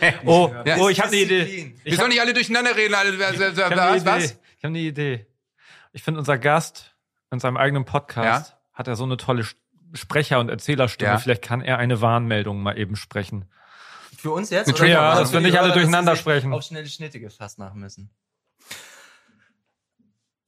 oh, Ja, oh, ich habe eine Idee. Ich Wir sollen nicht alle durcheinander reden. Alle, Ich eine was? Idee. was? Ich habe eine Idee. Ich finde, unser Gast in seinem eigenen Podcast hat er so eine tolle Sprecher- und Erzählerstimme. Ja. Vielleicht kann er eine Warnmeldung mal eben sprechen. Für uns jetzt? Oder für- dass wir die nicht alle dass durcheinander sprechen. Auf schnelle Schnitte gefasst machen müssen.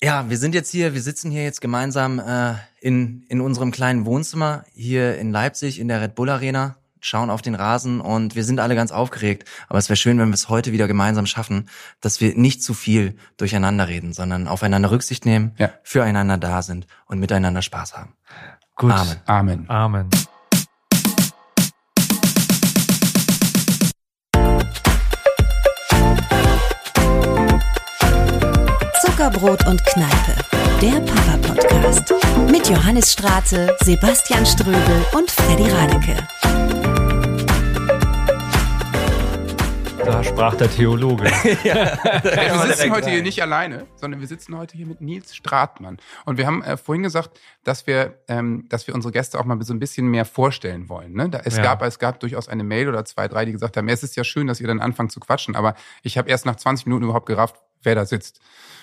Ja, wir sind jetzt hier, wir sitzen hier jetzt gemeinsam äh, in, in unserem kleinen Wohnzimmer hier in Leipzig in der Red Bull Arena, schauen auf den Rasen und wir sind alle ganz aufgeregt. Aber es wäre schön, wenn wir es heute wieder gemeinsam schaffen, dass wir nicht zu viel durcheinander reden, sondern aufeinander Rücksicht nehmen, Ja. füreinander da sind und miteinander Spaß haben. Gut. Amen. Amen. Amen. Zuckerbrot und Kneipe, der Papa-Podcast. Mit Johannes Straße, Sebastian Ströbel und Freddy Radeke. Da sprach der Theologe. wir sitzen heute hier nicht alleine, sondern wir sitzen heute hier mit Nils Stratmann. Und wir haben äh, vorhin gesagt, dass wir, ähm, dass wir unsere Gäste auch mal so ein bisschen mehr vorstellen wollen. Ne? Da, es, Ja. gab, es gab durchaus eine Mail oder zwei, drei, die gesagt haben, es ist ja schön, dass ihr dann anfangt zu quatschen, aber ich habe erst nach 20 Minuten überhaupt gerafft, wer da sitzt.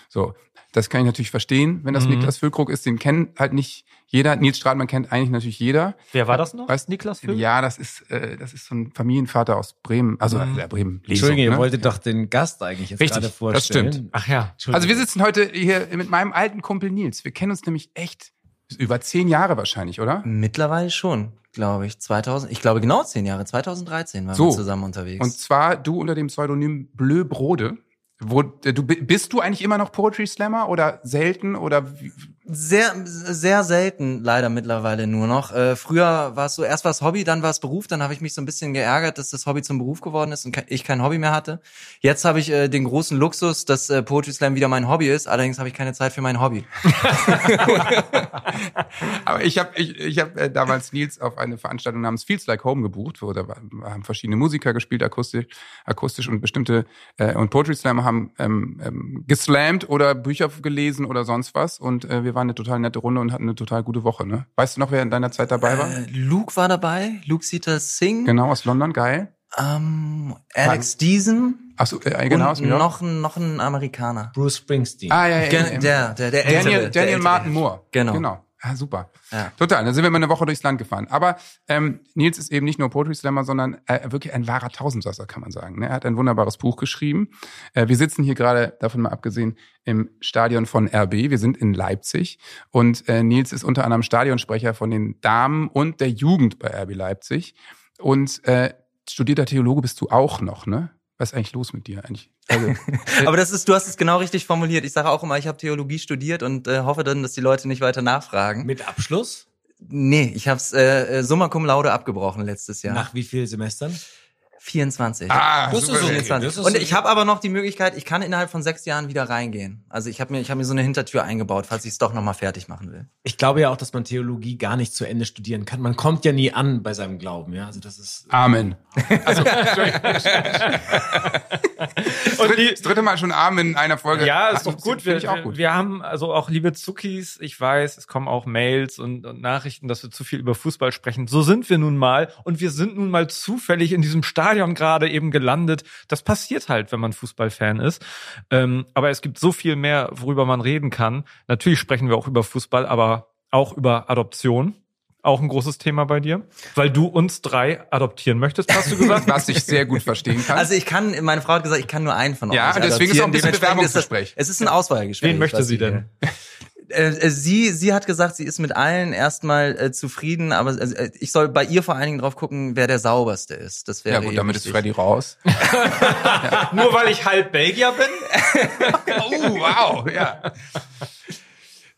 So, das kann ich natürlich verstehen, wenn das Mhm. Niklas Füllkrug ist, den kennt halt nicht jeder. Nils Stratmann kennt eigentlich natürlich jeder. Wer war das noch? Weißt- Niklas Füll? Ja, das ist, äh, das ist so ein Familienvater aus Bremen, also Mhm. äh, Bremen. Lesung, Entschuldigung, ihr ne? wolltet doch den Gast eigentlich jetzt Richtig, gerade das vorstellen. stimmt. Ach ja. Also wir sitzen heute hier mit meinem alten Kumpel Nils. Wir kennen uns nämlich echt über zehn Jahre wahrscheinlich, oder? Mittlerweile schon, glaube ich. 2000, ich glaube genau zehn Jahre. 2013 waren So. wir zusammen unterwegs. Und zwar du unter dem Pseudonym Bleu Brode. Wo, äh, du, bist du eigentlich immer noch Poetry Slammer oder selten oder wie, Sehr, sehr selten leider mittlerweile nur noch. Äh, früher war es so, erst war es Hobby, dann war es Beruf, dann habe ich mich so ein bisschen geärgert, dass das Hobby zum Beruf geworden ist und ich kein Hobby mehr hatte. Jetzt habe ich äh, den großen Luxus, dass äh, Poetry Slam wieder mein Hobby ist, allerdings habe ich keine Zeit für mein Hobby. Aber ich habe ich, ich hab, äh, damals Nils auf eine Veranstaltung namens Feels Like Home gebucht, wo da haben verschiedene Musiker gespielt, akustisch, akustisch und bestimmte äh, und Poetry Slammer haben ähm, ähm, geslammt oder Bücher gelesen oder sonst was. Und äh, wir waren eine total nette Runde und hatten eine total gute Woche. Ne? Weißt du noch, wer in deiner Zeit dabei war? Äh, Luke war dabei, Luke Sita Singh, Genau, aus London, geil. ähm, Alex Deason Ach so, äh, genau, aus und New York. noch, ein- noch ein Amerikaner. Bruce Springsteen. Ah, ja, ja, ja. Der, der, der Daniel, der Daniel. Martin Moore. Genau. Genau. Ah, super. Ja. Total. Dann sind wir mal eine Woche durchs Land gefahren. Aber ähm, Nils ist eben nicht nur Poetry Slammer, sondern äh, wirklich ein wahrer Tausendsasser, kann man sagen. ne? Er hat ein wunderbares Buch geschrieben. Äh, wir sitzen hier gerade, davon mal abgesehen, im Stadion von RB. Wir sind in Leipzig. Und äh, Nils ist unter anderem Stadionsprecher von den Damen und der Jugend bei RB Leipzig. Und äh, studierter Theologe bist du auch noch, ne? Was ist eigentlich los mit dir eigentlich? Also, Aber das ist, du hast es genau richtig formuliert. Ich sage auch immer, ich habe Theologie studiert und äh, hoffe dann, dass die Leute nicht weiter nachfragen. Mit Abschluss? Nee, ich habe es äh, äh, summa cum laude abgebrochen letztes Jahr. Nach wie vielen Semestern? 24. ah, Das ist super. okay. 24. das ist Und ich habe aber noch die Möglichkeit, ich kann innerhalb von sechs Jahren wieder reingehen. Also ich habe mir, ich habe mir so eine Hintertür eingebaut, falls ich es doch noch mal fertig machen will. Ich glaube ja auch, dass man Theologie gar nicht zu Ende studieren kann. Man kommt ja nie an bei seinem Glauben, ja. Also das ist. Amen. Also, Und die, das dritte Mal schon Amen in einer Folge. Ja, ist doch gut. Finde Wir, ich auch gut. wir haben also auch liebe Zuckis, ich weiß, es kommen auch Mails und, und Nachrichten, dass wir zu viel über Fußball sprechen. So sind wir nun mal und wir sind nun mal zufällig in diesem Stadion gerade eben gelandet. Das passiert halt, wenn man Fußballfan ist. Ähm, aber es gibt so viel mehr, worüber man reden kann. Natürlich sprechen wir auch über Fußball, aber auch über Adoption. Auch ein großes Thema bei dir, weil du uns drei adoptieren möchtest, hast du gesagt? Was ich sehr gut verstehen kann. Also ich kann, meine Frau hat gesagt, ich kann nur einen von euch Ja, deswegen ist auch ein adoptieren. bisschen ist Bewerbungsgespräch. Es ist ein Auswahlgespräch. Wen möchte sie denn? Äh, äh, sie, sie hat gesagt, sie ist mit allen erstmal äh, zufrieden, aber äh, ich soll bei ihr vor allen Dingen drauf gucken, wer der sauberste ist. Das wäre ja gut, damit ist wichtig. Freddy raus. Nur weil ich halb Belgier bin? oh, wow, ja.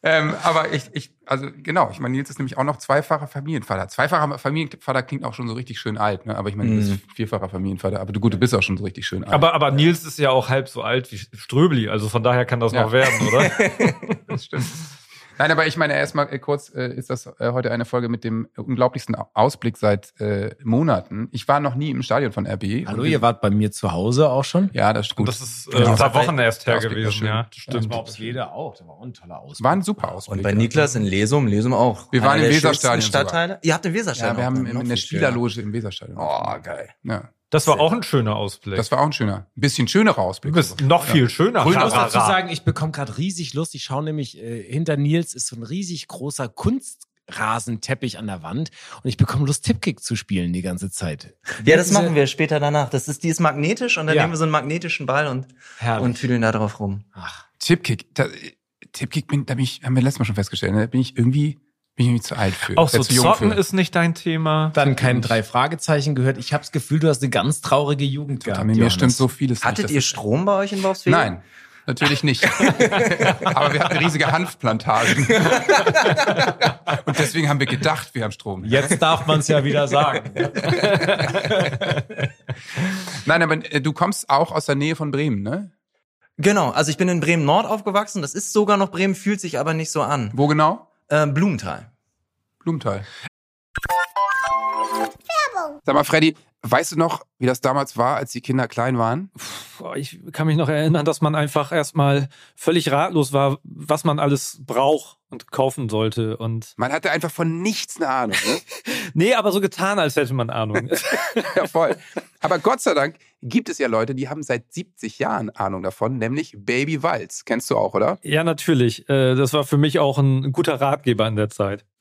Ähm, aber ich, ich, also genau, ich meine, Nils ist nämlich auch noch zweifacher Familienvater. Zweifacher Familienvater klingt auch schon so richtig schön alt, ne? Aber ich meine, du bist vierfacher Familienvater, aber du gut, du bist auch schon so richtig schön alt. Aber, aber Nils ist ja auch halb so alt wie Ströbli, also von daher kann das Ja. noch werden, oder? das stimmt. Nein, aber ich meine erstmal äh, kurz, äh, ist das äh, heute eine Folge mit dem unglaublichsten Au- Ausblick seit äh, Monaten. Ich war noch nie im Stadion von RB. Hallo, Und- ihr wart bei mir zu Hause auch schon? Ja, das ist gut. Das ist äh, ein paar Wochen erst her Ausblick gewesen, schön. ja. Das Das stimmt. war Leder auch. Das war auch ein toller Ausblick. war ein super Ausblick. Und bei Niklas in Lesum, Lesum auch. Wir waren im der Weserstadion Stadtteile. Ihr habt im Weserstadion. Ja, wir haben in, in der. Spielerloge im Weserstadion. Oh, geil. Ja. Das war auch ein schöner Ausblick. Das war auch ein schöner, ein bisschen schönerer Ausblick. du bist noch viel schöner. Ich muss dazu sagen, ich bekomme gerade riesig Lust. Ich schaue nämlich, äh, hinter Nils ist so ein riesig großer Kunstrasenteppich an der Wand und ich bekomme Lust, Tipkick zu spielen die ganze Zeit. Ja, das machen wir später danach. Das ist, die ist magnetisch und dann Ja. nehmen wir so einen magnetischen Ball und, Herrlich. und tüdeln da drauf rum. Ach, Tipkick, da, Tipkick bin, da bin ich, haben wir letztes Mal schon festgestellt, ne? da bin ich irgendwie, bin ich irgendwie zu alt für. Auch äh, so zu jung zocken für. ist nicht dein Thema. dann kein drei Fragezeichen gehört. Ich habe das Gefühl, du hast eine ganz traurige Jugend gehabt. Mir Johannes. stimmt so vieles Hattet nicht. ihr Strom bei euch in Wolfsfeld? Nein, natürlich nicht. Aber wir hatten riesige Hanfplantagen. Und deswegen haben wir gedacht, wir haben Strom. Jetzt darf man es ja wieder sagen. Nein, aber äh, du kommst auch aus der Nähe von Bremen, ne? Genau, also ich bin in Bremen Nord aufgewachsen. Das ist sogar noch Bremen, fühlt sich aber nicht so an. Wo genau? Äh, Blumenthal. Blumenthal. Sag mal, Freddy, weißt du noch, wie das damals war, als die Kinder klein waren? Ich kann mich noch erinnern, dass man einfach erstmal völlig ratlos war, was man alles braucht und kaufen sollte. Und Man hatte einfach von nichts eine Ahnung. Ne? nee, aber so getan, als hätte man Ahnung. ja, voll. Aber Gott sei Dank gibt es ja Leute, die haben seit 70 Jahren Ahnung davon, nämlich Baby Walz. Kennst du auch, oder? ja, natürlich. Äh, Das war für mich auch ein guter Ratgeber in der Zeit.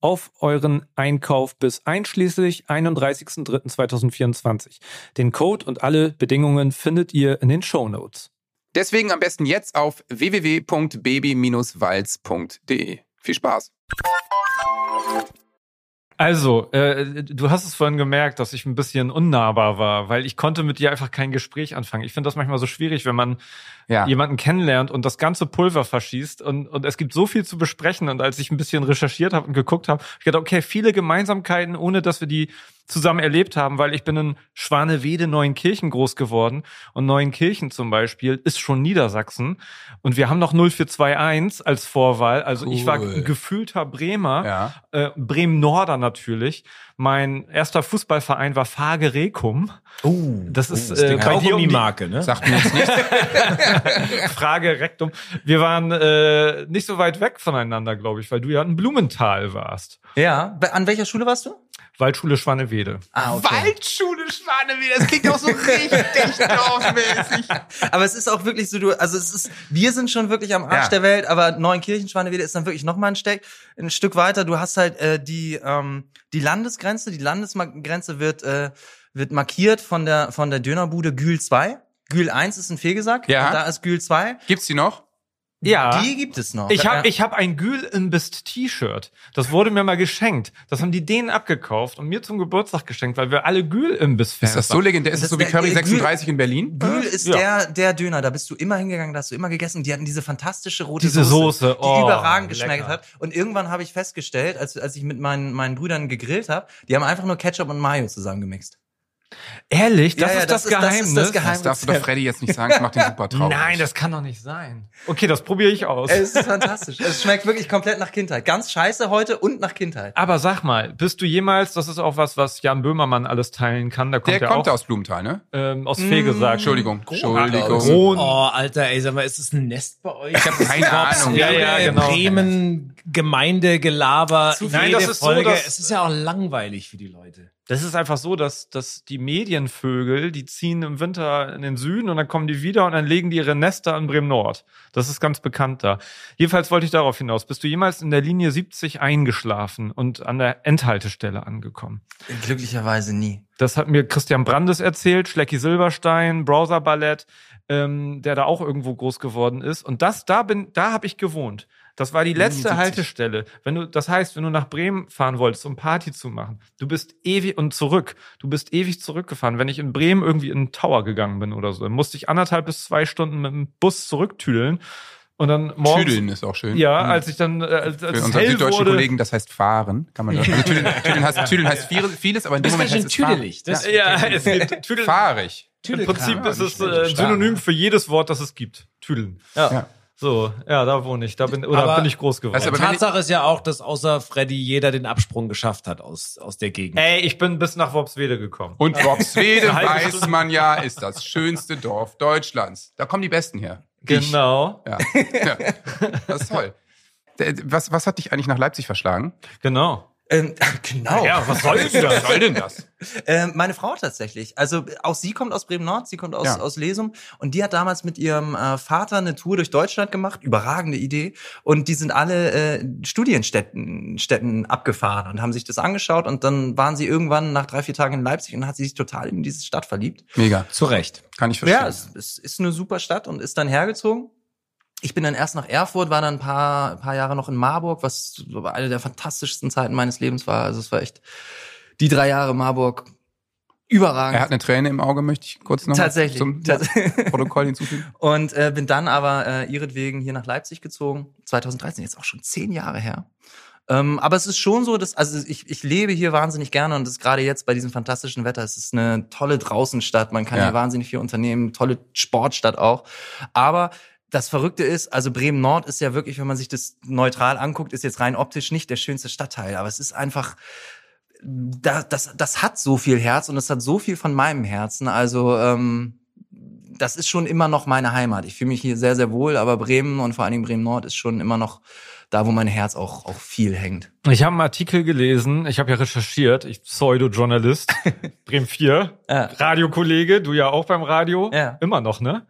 auf euren Einkauf bis einschließlich 31.03.2024. Den Code und alle Bedingungen findet ihr in den Show Notes. Deswegen am besten jetzt auf www.baby-walz.de. Viel Spaß. Also, äh, du hast es vorhin gemerkt, dass ich ein bisschen unnahbar war, weil ich konnte mit dir einfach kein Gespräch anfangen. Ich finde das manchmal so schwierig, wenn man Ja. jemanden kennenlernt und das ganze Pulver verschießt und, und es gibt so viel zu besprechen. Und als ich ein bisschen recherchiert habe und geguckt habe, hab ich gedacht, okay, viele Gemeinsamkeiten, ohne dass wir die zusammen erlebt haben, weil ich bin in Schwanewede, Neuenkirchen groß geworden und Neuenkirchen zum Beispiel ist schon Niedersachsen und wir haben noch 0421 als Vorwahl. Also ich war Cool. ein gefühlter Bremer Ja. äh, Bremen-Norder natürlich. Mein erster Fußballverein war Fage Rekum. Uh, Das ist, das ist äh, die bei dir um die- Kaugummi-Marke, ne? Sagt mir jetzt nichts. Frage Rektum. Wir waren äh, nicht so weit weg voneinander, glaube ich, weil du ja in Blumenthal warst. Ja. An welcher Schule warst du? Waldschule Schwanewede. Ah, Waldschule Schwanewede, das klingt auch so richtig dorfmäßig. Aber es ist auch wirklich so, du, also es ist, wir sind schon wirklich am Arsch Ja. der Welt, aber Neuenkirchen, Schwanewede ist dann wirklich noch mal ein, Steck, ein Stück weiter. Du hast halt äh, die, ähm, die Landesgrenze, die Landesgrenze wird, äh, wird markiert von der, von der Dönerbude Gül 2. Gül 1 ist ein Fehlgesagt, Ja. und da ist Gül 2. Gibt's die noch? Ja. Die gibt es noch. Ich Ja. habe ich hab ein Gül Imbist T-Shirt. Das wurde mir mal geschenkt. Das haben die denen abgekauft und mir zum Geburtstag geschenkt, weil wir alle Gül Imbiss Fans Ist das so legendär? Ist das, Das so wie Curry der Gül- 36 in Berlin? Gül ist Ja. der, der Döner, da bist du immer hingegangen, da hast du immer gegessen. Die hatten diese fantastische rote Diese Soße, die oh, überragend lecker. geschmeckt hat. Und irgendwann habe ich festgestellt, als, als ich mit meinen, meinen Brüdern gegrillt habe, die haben einfach nur Ketchup und Mayo zusammengemixt. Ehrlich, das Ja, ja, ist das, das ist- das ist Geheimnis. das Geheimnis. Das darfst du doch Freddy jetzt nicht sagen, das macht den super traurig. Nein, das kann doch nicht sein. Okay, das probiere ich aus. Es ist fantastisch. es schmeckt wirklich komplett nach Kindheit. Ganz scheiße heute und nach Kindheit. Aber sag mal, bist du jemals, das ist auch was, was Jan Böhmermann alles teilen kann, da kommt Der er kommt auch aus Blumenthal, ne? ähm, aus Fegesack. Entschuldigung. Entschuldigung. Oh, Alter, ey, sag mal, ist das ein Nest bei euch? Ich habe keine Ahnung. Ja, ja, genau. Bremen, Gemeindegelaber, Nein, jede das ist so, Folge. dass- es ist ja auch langweilig für die Leute. Das ist einfach so, dass, dass die Medienvögel, die ziehen im Winter in den Süden und dann kommen die wieder und dann legen die ihre Nester in Bremen-Nord. Das ist ganz bekannt da. Jedenfalls wollte ich darauf hinaus. Bist du jemals in der Linie 70 eingeschlafen und an der Endhaltestelle angekommen? Glücklicherweise nie. Das hat mir Christian Brandes erzählt, Schlecki Silberstein, Browser Ballett, ähm, der da auch irgendwo groß geworden ist. Und das, da bin, da habe ich gewohnt. Das war die letzte 70. Haltestelle. Wenn du, das heißt, wenn du nach Bremen fahren wolltest, um Party zu machen, du bist ewig und zurück. Du bist ewig zurückgefahren. Wenn ich in Bremen irgendwie in den Tower gegangen bin oder so, dann musste ich anderthalb bis zwei Stunden mit dem Bus zurücktüdeln. Und dann morgens. Tüdeln ist auch schön. Ja, Mhm. als ich dann, äh, als, als Für unsere hell süddeutschen wurde. Kollegen, das heißt fahren, kann man das. Also tüdeln, tüdeln, heißt, tüdeln heißt viel- vieles, aber in dem Das Moment ist heißt es fahren. tüdelig. Das Ja, es gibt Tüdeln. Fahrig. Im Prinzip Ja, ist es äh. Synonym für jedes Wort, das es gibt. Tüdeln. Ja. So, ja, da wohne ich. Da bin, oder Aber- bin ich groß geworden. Ich- Tatsache ist ja auch, dass außer Freddy jeder den Absprung geschafft hat aus, aus der Gegend. Ey, ich bin bis nach Worpswede gekommen. Und Worpswede weiß man ja, ist das schönste Dorf Deutschlands. Da kommen die Besten her. Genau, Ja. ja. Das ist toll. Was, was hat dich eigentlich nach Leipzig verschlagen? genau. Ähm, genau. Ja, was soll das? Was soll denn das? Ähm, meine Frau tatsächlich. Also auch sie kommt aus Bremen-Nord, sie kommt aus, Ja. aus Lesum und die hat damals mit ihrem äh, Vater eine Tour durch Deutschland gemacht, überragende Idee. Und die sind alle äh, Studienstätten Städten abgefahren und haben sich das angeschaut und dann waren sie irgendwann nach drei, vier Tagen in Leipzig und hat sie sich total in diese Stadt verliebt. Mega. Zu Recht. Kann ich verstehen. Ja, es, es ist eine super Stadt und ist dann hergezogen. Ich bin dann erst nach Erfurt, war dann ein paar, paar Jahre noch in Marburg, was eine der fantastischsten Zeiten meines Lebens war. Also es war echt die drei Jahre Marburg überragend. er hat eine Träne im Auge, möchte ich kurz noch Tatsächlich. zum Tats- Protokoll hinzufügen. Und äh, bin dann aber äh, ihretwegen hier nach Leipzig gezogen. 2013, jetzt auch schon zehn Jahre her. Ähm, aber es ist schon so, dass, also ich, ich lebe hier wahnsinnig gerne und das gerade jetzt bei diesem fantastischen Wetter, es ist eine tolle Draußenstadt, man kann Ja. hier wahnsinnig viel unternehmen, tolle Sportstadt auch. Aber das Verrückte ist, also Bremen Nord ist ja wirklich, wenn man sich das neutral anguckt, ist jetzt rein optisch nicht der schönste Stadtteil, aber es ist einfach, da, das, das hat so viel Herz und es hat so viel von meinem Herzen. Also ähm, das ist schon immer noch meine Heimat. Ich fühle mich hier sehr, sehr wohl, aber Bremen und vor allen Dingen Bremen Nord ist schon immer noch da, wo mein Herz auch, auch viel hängt. Ich habe einen Artikel gelesen, ich habe ja recherchiert, ich Pseudo-Journalist, Bremen 4, Ja. Radiokollege, du ja auch beim Radio, Ja. immer noch, ne?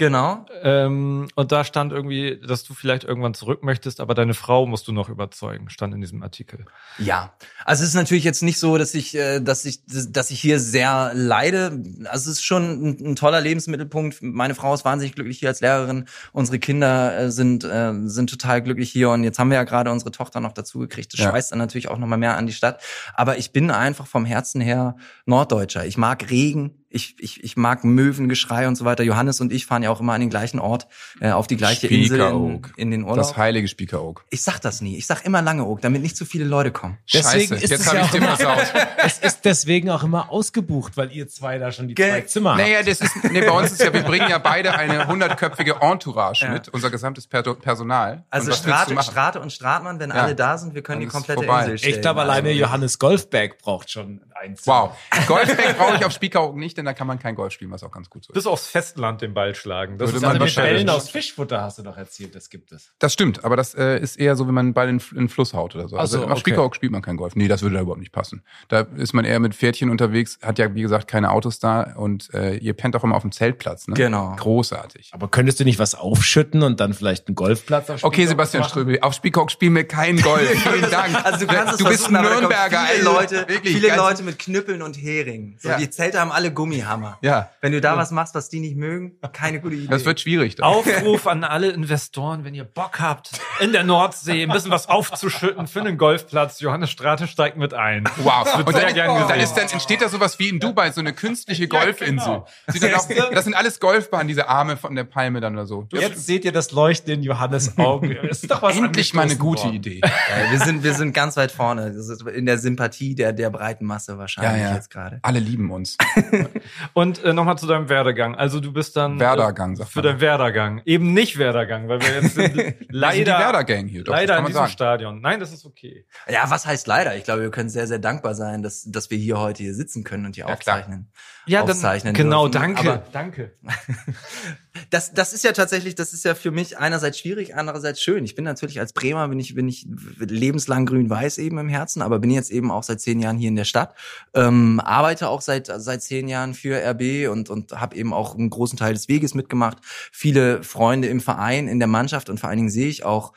Genau. Ähm, und da stand irgendwie, dass du vielleicht irgendwann zurück möchtest, aber deine Frau musst du noch überzeugen, stand in diesem Artikel. Ja, also es ist natürlich jetzt nicht so, dass ich, äh, dass ich, dass ich hier sehr leide. Also es ist schon ein, ein toller Lebensmittelpunkt. Meine Frau ist wahnsinnig glücklich hier als Lehrerin. Unsere Kinder äh, sind äh, sind total glücklich hier und jetzt haben wir ja gerade unsere Tochter noch dazu gekriegt. Das Ja. schweißt dann natürlich auch noch mal mehr an die Stadt. Aber ich bin einfach vom Herzen her Norddeutscher. Ich mag Regen. Ich, ich, ich mag Möwengeschrei und so weiter. Johannes und ich fahren ja auch immer an den gleichen Ort, äh, auf die gleiche Insel in, in den Urlaub. Das heilige Spiekeroog. Ich sag das nie. Ich sag immer Langeoog, damit nicht zu viele Leute kommen. Deswegen Scheiße, ist jetzt es habe ja ich auch den immer- versaut. Es ist deswegen auch immer ausgebucht, weil ihr zwei da schon die Gell. zwei Zimmer habt. Naja, das ist, nee, bei uns ist ja, wir bringen ja beide eine hundertköpfige Entourage Ja. mit, unser gesamtes Per- Personal. Also Und was Strate? Strate und Stratmann, wenn Ja. alle da sind, wir können Dann die komplette. Insel stellen. Ich glaube, alleine Also, Johannes Golfberg braucht schon ein Zimmer. Wow. Golfback brauche ich auf Spiekeroog nicht, denn da kann man kein Golf spielen, was auch ganz gut so ist. Bis aufs Festland den Ball schlagen. Das Würde ist man Also eine mit wahrscheinlich- Bällen aus Fischfutter hast du doch erzählt, das gibt es. Das stimmt, aber das äh, ist eher so, wenn man einen Ball in, in den Fluss haut oder so. Ach Also so, auf okay. Spiekeroog spielt man kein Golf. Nee, das würde da überhaupt nicht passen. Da ist man eher mit Pferdchen unterwegs, hat ja, wie gesagt, keine Autos da und äh, ihr pennt auch immer auf dem Zeltplatz. Ne? Genau. Großartig. Aber könntest du nicht was aufschütten und dann vielleicht einen Golfplatz auf Okay, Sebastian machen? Ströbel, auf Spiekeroog spielen wir kein Golf. Vielen Dank. Also du kannst es du bist versuchen, ein Nürnberger. Viele also Leute, wirklich, viele Leute mit Knüppeln und Hering. So, Ja. Die Zelte haben alle Gummihammer. Ja. Wenn du da was machst, was die nicht mögen, keine gute Idee. Das wird schwierig. Dann. Aufruf an alle Investoren, wenn ihr Bock habt, in der Nordsee ein bisschen was aufzuschütten für einen Golfplatz. Johannes Strate steigt mit ein. Wow. Das wird Und sehr dann, gern dann, gesehen. ist, dann entsteht da sowas wie in Dubai, so eine künstliche Golfinsel. genau. Sieht dann auch, das sind alles Golfbahnen, diese Arme von der Palme dann oder so. Jetzt seht ihr das Leuchten in Johannes Augen. Das ist doch was Endlich mal eine gute worden. Idee. Ja, wir sind, wir sind ganz weit vorne. Das ist in der Sympathie der, der breiten Masse wahrscheinlich jetzt gerade. Alle lieben uns. Und äh, nochmal zu deinem Werdegang. Also du bist dann Werdergang, äh, sagt für deinen Werdegang. Eben nicht Werdergang, weil wir jetzt sind leider Werder-Gang hier, doch, leider in diesem sagen. Stadion. Nein, das ist okay. Ja, was heißt leider? Ich glaube, wir können sehr, sehr dankbar sein, dass, dass wir hier heute hier sitzen können und hier Ja, klar. aufzeichnen. Ja, dann aufzeichnen genau, dürfen. danke, Aber danke. das, das ist ja tatsächlich, das ist ja für mich einerseits schwierig, andererseits schön. Ich bin natürlich als Bremer, bin ich, bin ich lebenslang grün-weiß eben im Herzen, aber bin jetzt eben auch seit zehn Jahren hier in der Stadt, ähm, arbeite auch seit, seit zehn Jahren für RB und, und habe eben auch einen großen Teil des Weges mitgemacht. Viele Freunde im Verein, in der Mannschaft und vor allen Dingen sehe ich auch,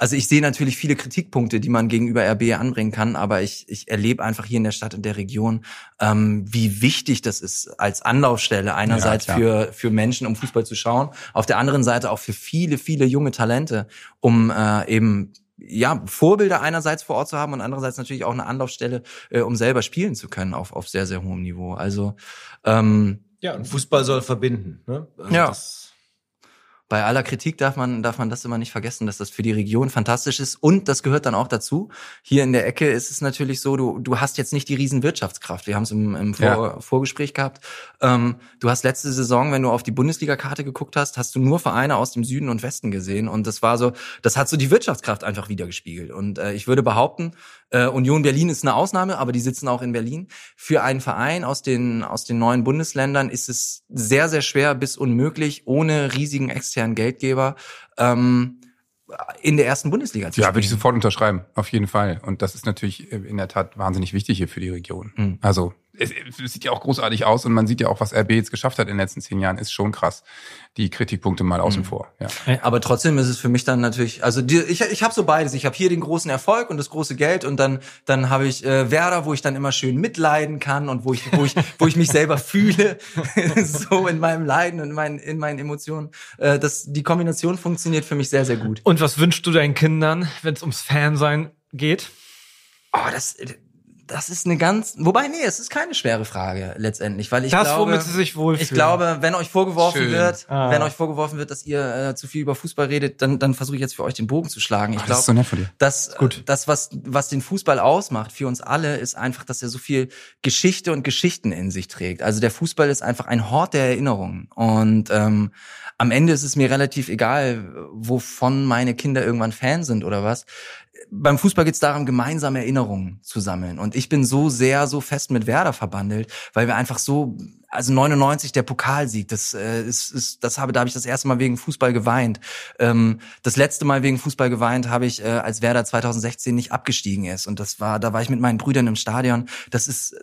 also ich sehe natürlich viele Kritikpunkte, die man gegenüber RB anbringen kann, aber ich, ich erlebe einfach hier in der Stadt und der Region, ähm, wie wichtig das ist als Anlaufstelle einerseits klar. für für Menschen, um Fußball zu schauen, auf der anderen Seite auch für viele viele junge Talente, um äh, eben ja Vorbilder einerseits vor Ort zu haben und andererseits natürlich auch eine Anlaufstelle, äh, um selber spielen zu können auf auf sehr sehr hohem Niveau. Also ähm, Ja, und Fußball soll verbinden. Ne? Also Ja. Das, bei aller Kritik darf man, darf man das immer nicht vergessen, dass das für die Region fantastisch ist. Und das gehört dann auch dazu. Hier in der Ecke ist es natürlich so, du, du hast jetzt nicht die riesen Wirtschaftskraft. Wir haben es im, im Vor Ja. Vorgespräch gehabt. Ähm, du hast letzte Saison, wenn du auf die Bundesliga-Karte geguckt hast, hast du nur Vereine aus dem Süden und Westen gesehen. Und das war so, das hat so die Wirtschaftskraft einfach wiedergespiegelt. Und äh, ich würde behaupten, äh, Union Berlin ist eine Ausnahme, aber die sitzen auch in Berlin. Für einen Verein aus den, aus den neuen Bundesländern ist es sehr, sehr schwer bis unmöglich, ohne riesigen externen Geldgeber ähm, in der ersten Bundesliga zu Ja, spielen. würde ich sofort unterschreiben, auf jeden Fall. Und das ist natürlich äh, in der Tat wahnsinnig wichtig hier für die Region. Mhm. Also es, es sieht ja auch großartig aus und man sieht ja auch, was RB jetzt geschafft hat in den letzten zehn Jahren, ist schon krass. Die Kritikpunkte mal Mhm. außen vor. Ja. Aber trotzdem ist es für mich dann natürlich, also die, ich, ich habe so beides. Ich habe hier den großen Erfolg und das große Geld und dann dann habe ich äh, Werder, wo ich dann immer schön mitleiden kann und wo ich wo ich wo ich mich selber fühle, so in meinem Leiden und in meinen in meinen Emotionen. Äh, das die Kombination funktioniert für mich sehr sehr gut. Und was wünschst du deinen Kindern, wenn es ums Fansein geht? Oh, das das ist eine ganz, wobei nee, es ist keine schwere Frage letztendlich, weil ich das, glaube, womit sie sich wohlfühlen. Ich glaube, wenn euch vorgeworfen Schön. wird, Ah. wenn euch vorgeworfen wird, dass ihr äh, zu viel über Fußball redet, dann, dann versuche ich jetzt für euch den Bogen zu schlagen. Ich Ach, das ist so glaube, nett von dir. das, Gut. das was, was den Fußball ausmacht für uns alle, ist einfach, dass er so viel Geschichte und Geschichten in sich trägt. Also der Fußball ist einfach ein Hort der Erinnerungen. Und ähm, am Ende ist es mir relativ egal, wovon meine Kinder irgendwann Fan sind oder was. Beim Fußball geht es darum, gemeinsame Erinnerungen zu sammeln. Und ich bin so sehr, so fest mit Werder verbandelt, weil wir einfach so, also 99 der Pokalsieg, das äh, ist, ist, das habe, da habe ich das erste Mal wegen Fußball geweint. Ähm, das letzte Mal wegen Fußball geweint habe ich, äh, als Werder 2016 nicht abgestiegen ist. Und das war, da war ich mit meinen Brüdern im Stadion. Das ist,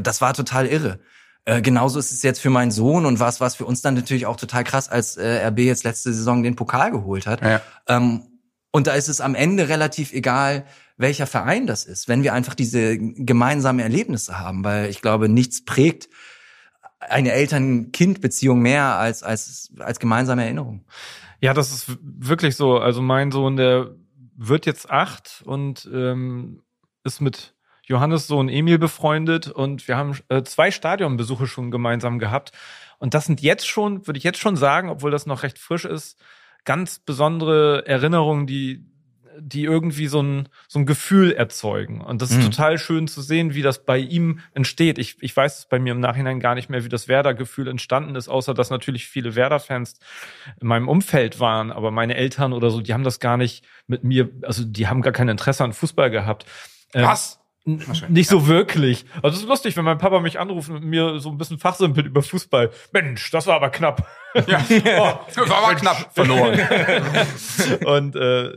das war total irre. Äh, genauso ist es jetzt für meinen Sohn und was, was für uns dann natürlich auch total krass, als äh, RB jetzt letzte Saison den Pokal geholt hat. Ja. Ähm, und da ist es am Ende relativ egal, welcher Verein das ist, wenn wir einfach diese gemeinsamen Erlebnisse haben, weil ich glaube, nichts prägt eine Eltern-Kind-Beziehung mehr als, als, als gemeinsame Erinnerung. Ja, das ist wirklich so. Also mein Sohn, der wird jetzt acht und ähm, ist mit Johannes Sohn Emil befreundet und wir haben äh, zwei Stadionbesuche schon gemeinsam gehabt. Und das sind jetzt schon, würde ich jetzt schon sagen, obwohl das noch recht frisch ist, ganz besondere Erinnerungen, die die irgendwie so ein, so ein Gefühl erzeugen. Und das ist Mhm. total schön zu sehen, wie das bei ihm entsteht. Ich, ich weiß es bei mir im Nachhinein gar nicht mehr, wie das Werder-Gefühl entstanden ist, außer dass natürlich viele Werder-Fans in meinem Umfeld waren, aber meine Eltern oder so, die haben das gar nicht mit mir, also die haben gar kein Interesse an Fußball gehabt. Ähm, Was? Nicht so wirklich. Also es ist lustig, wenn mein Papa mich anruft und mir so ein bisschen fachsimpelt über Fußball. Mensch, das war aber knapp. Ja. Oh, Das war aber knapp verloren. und, äh,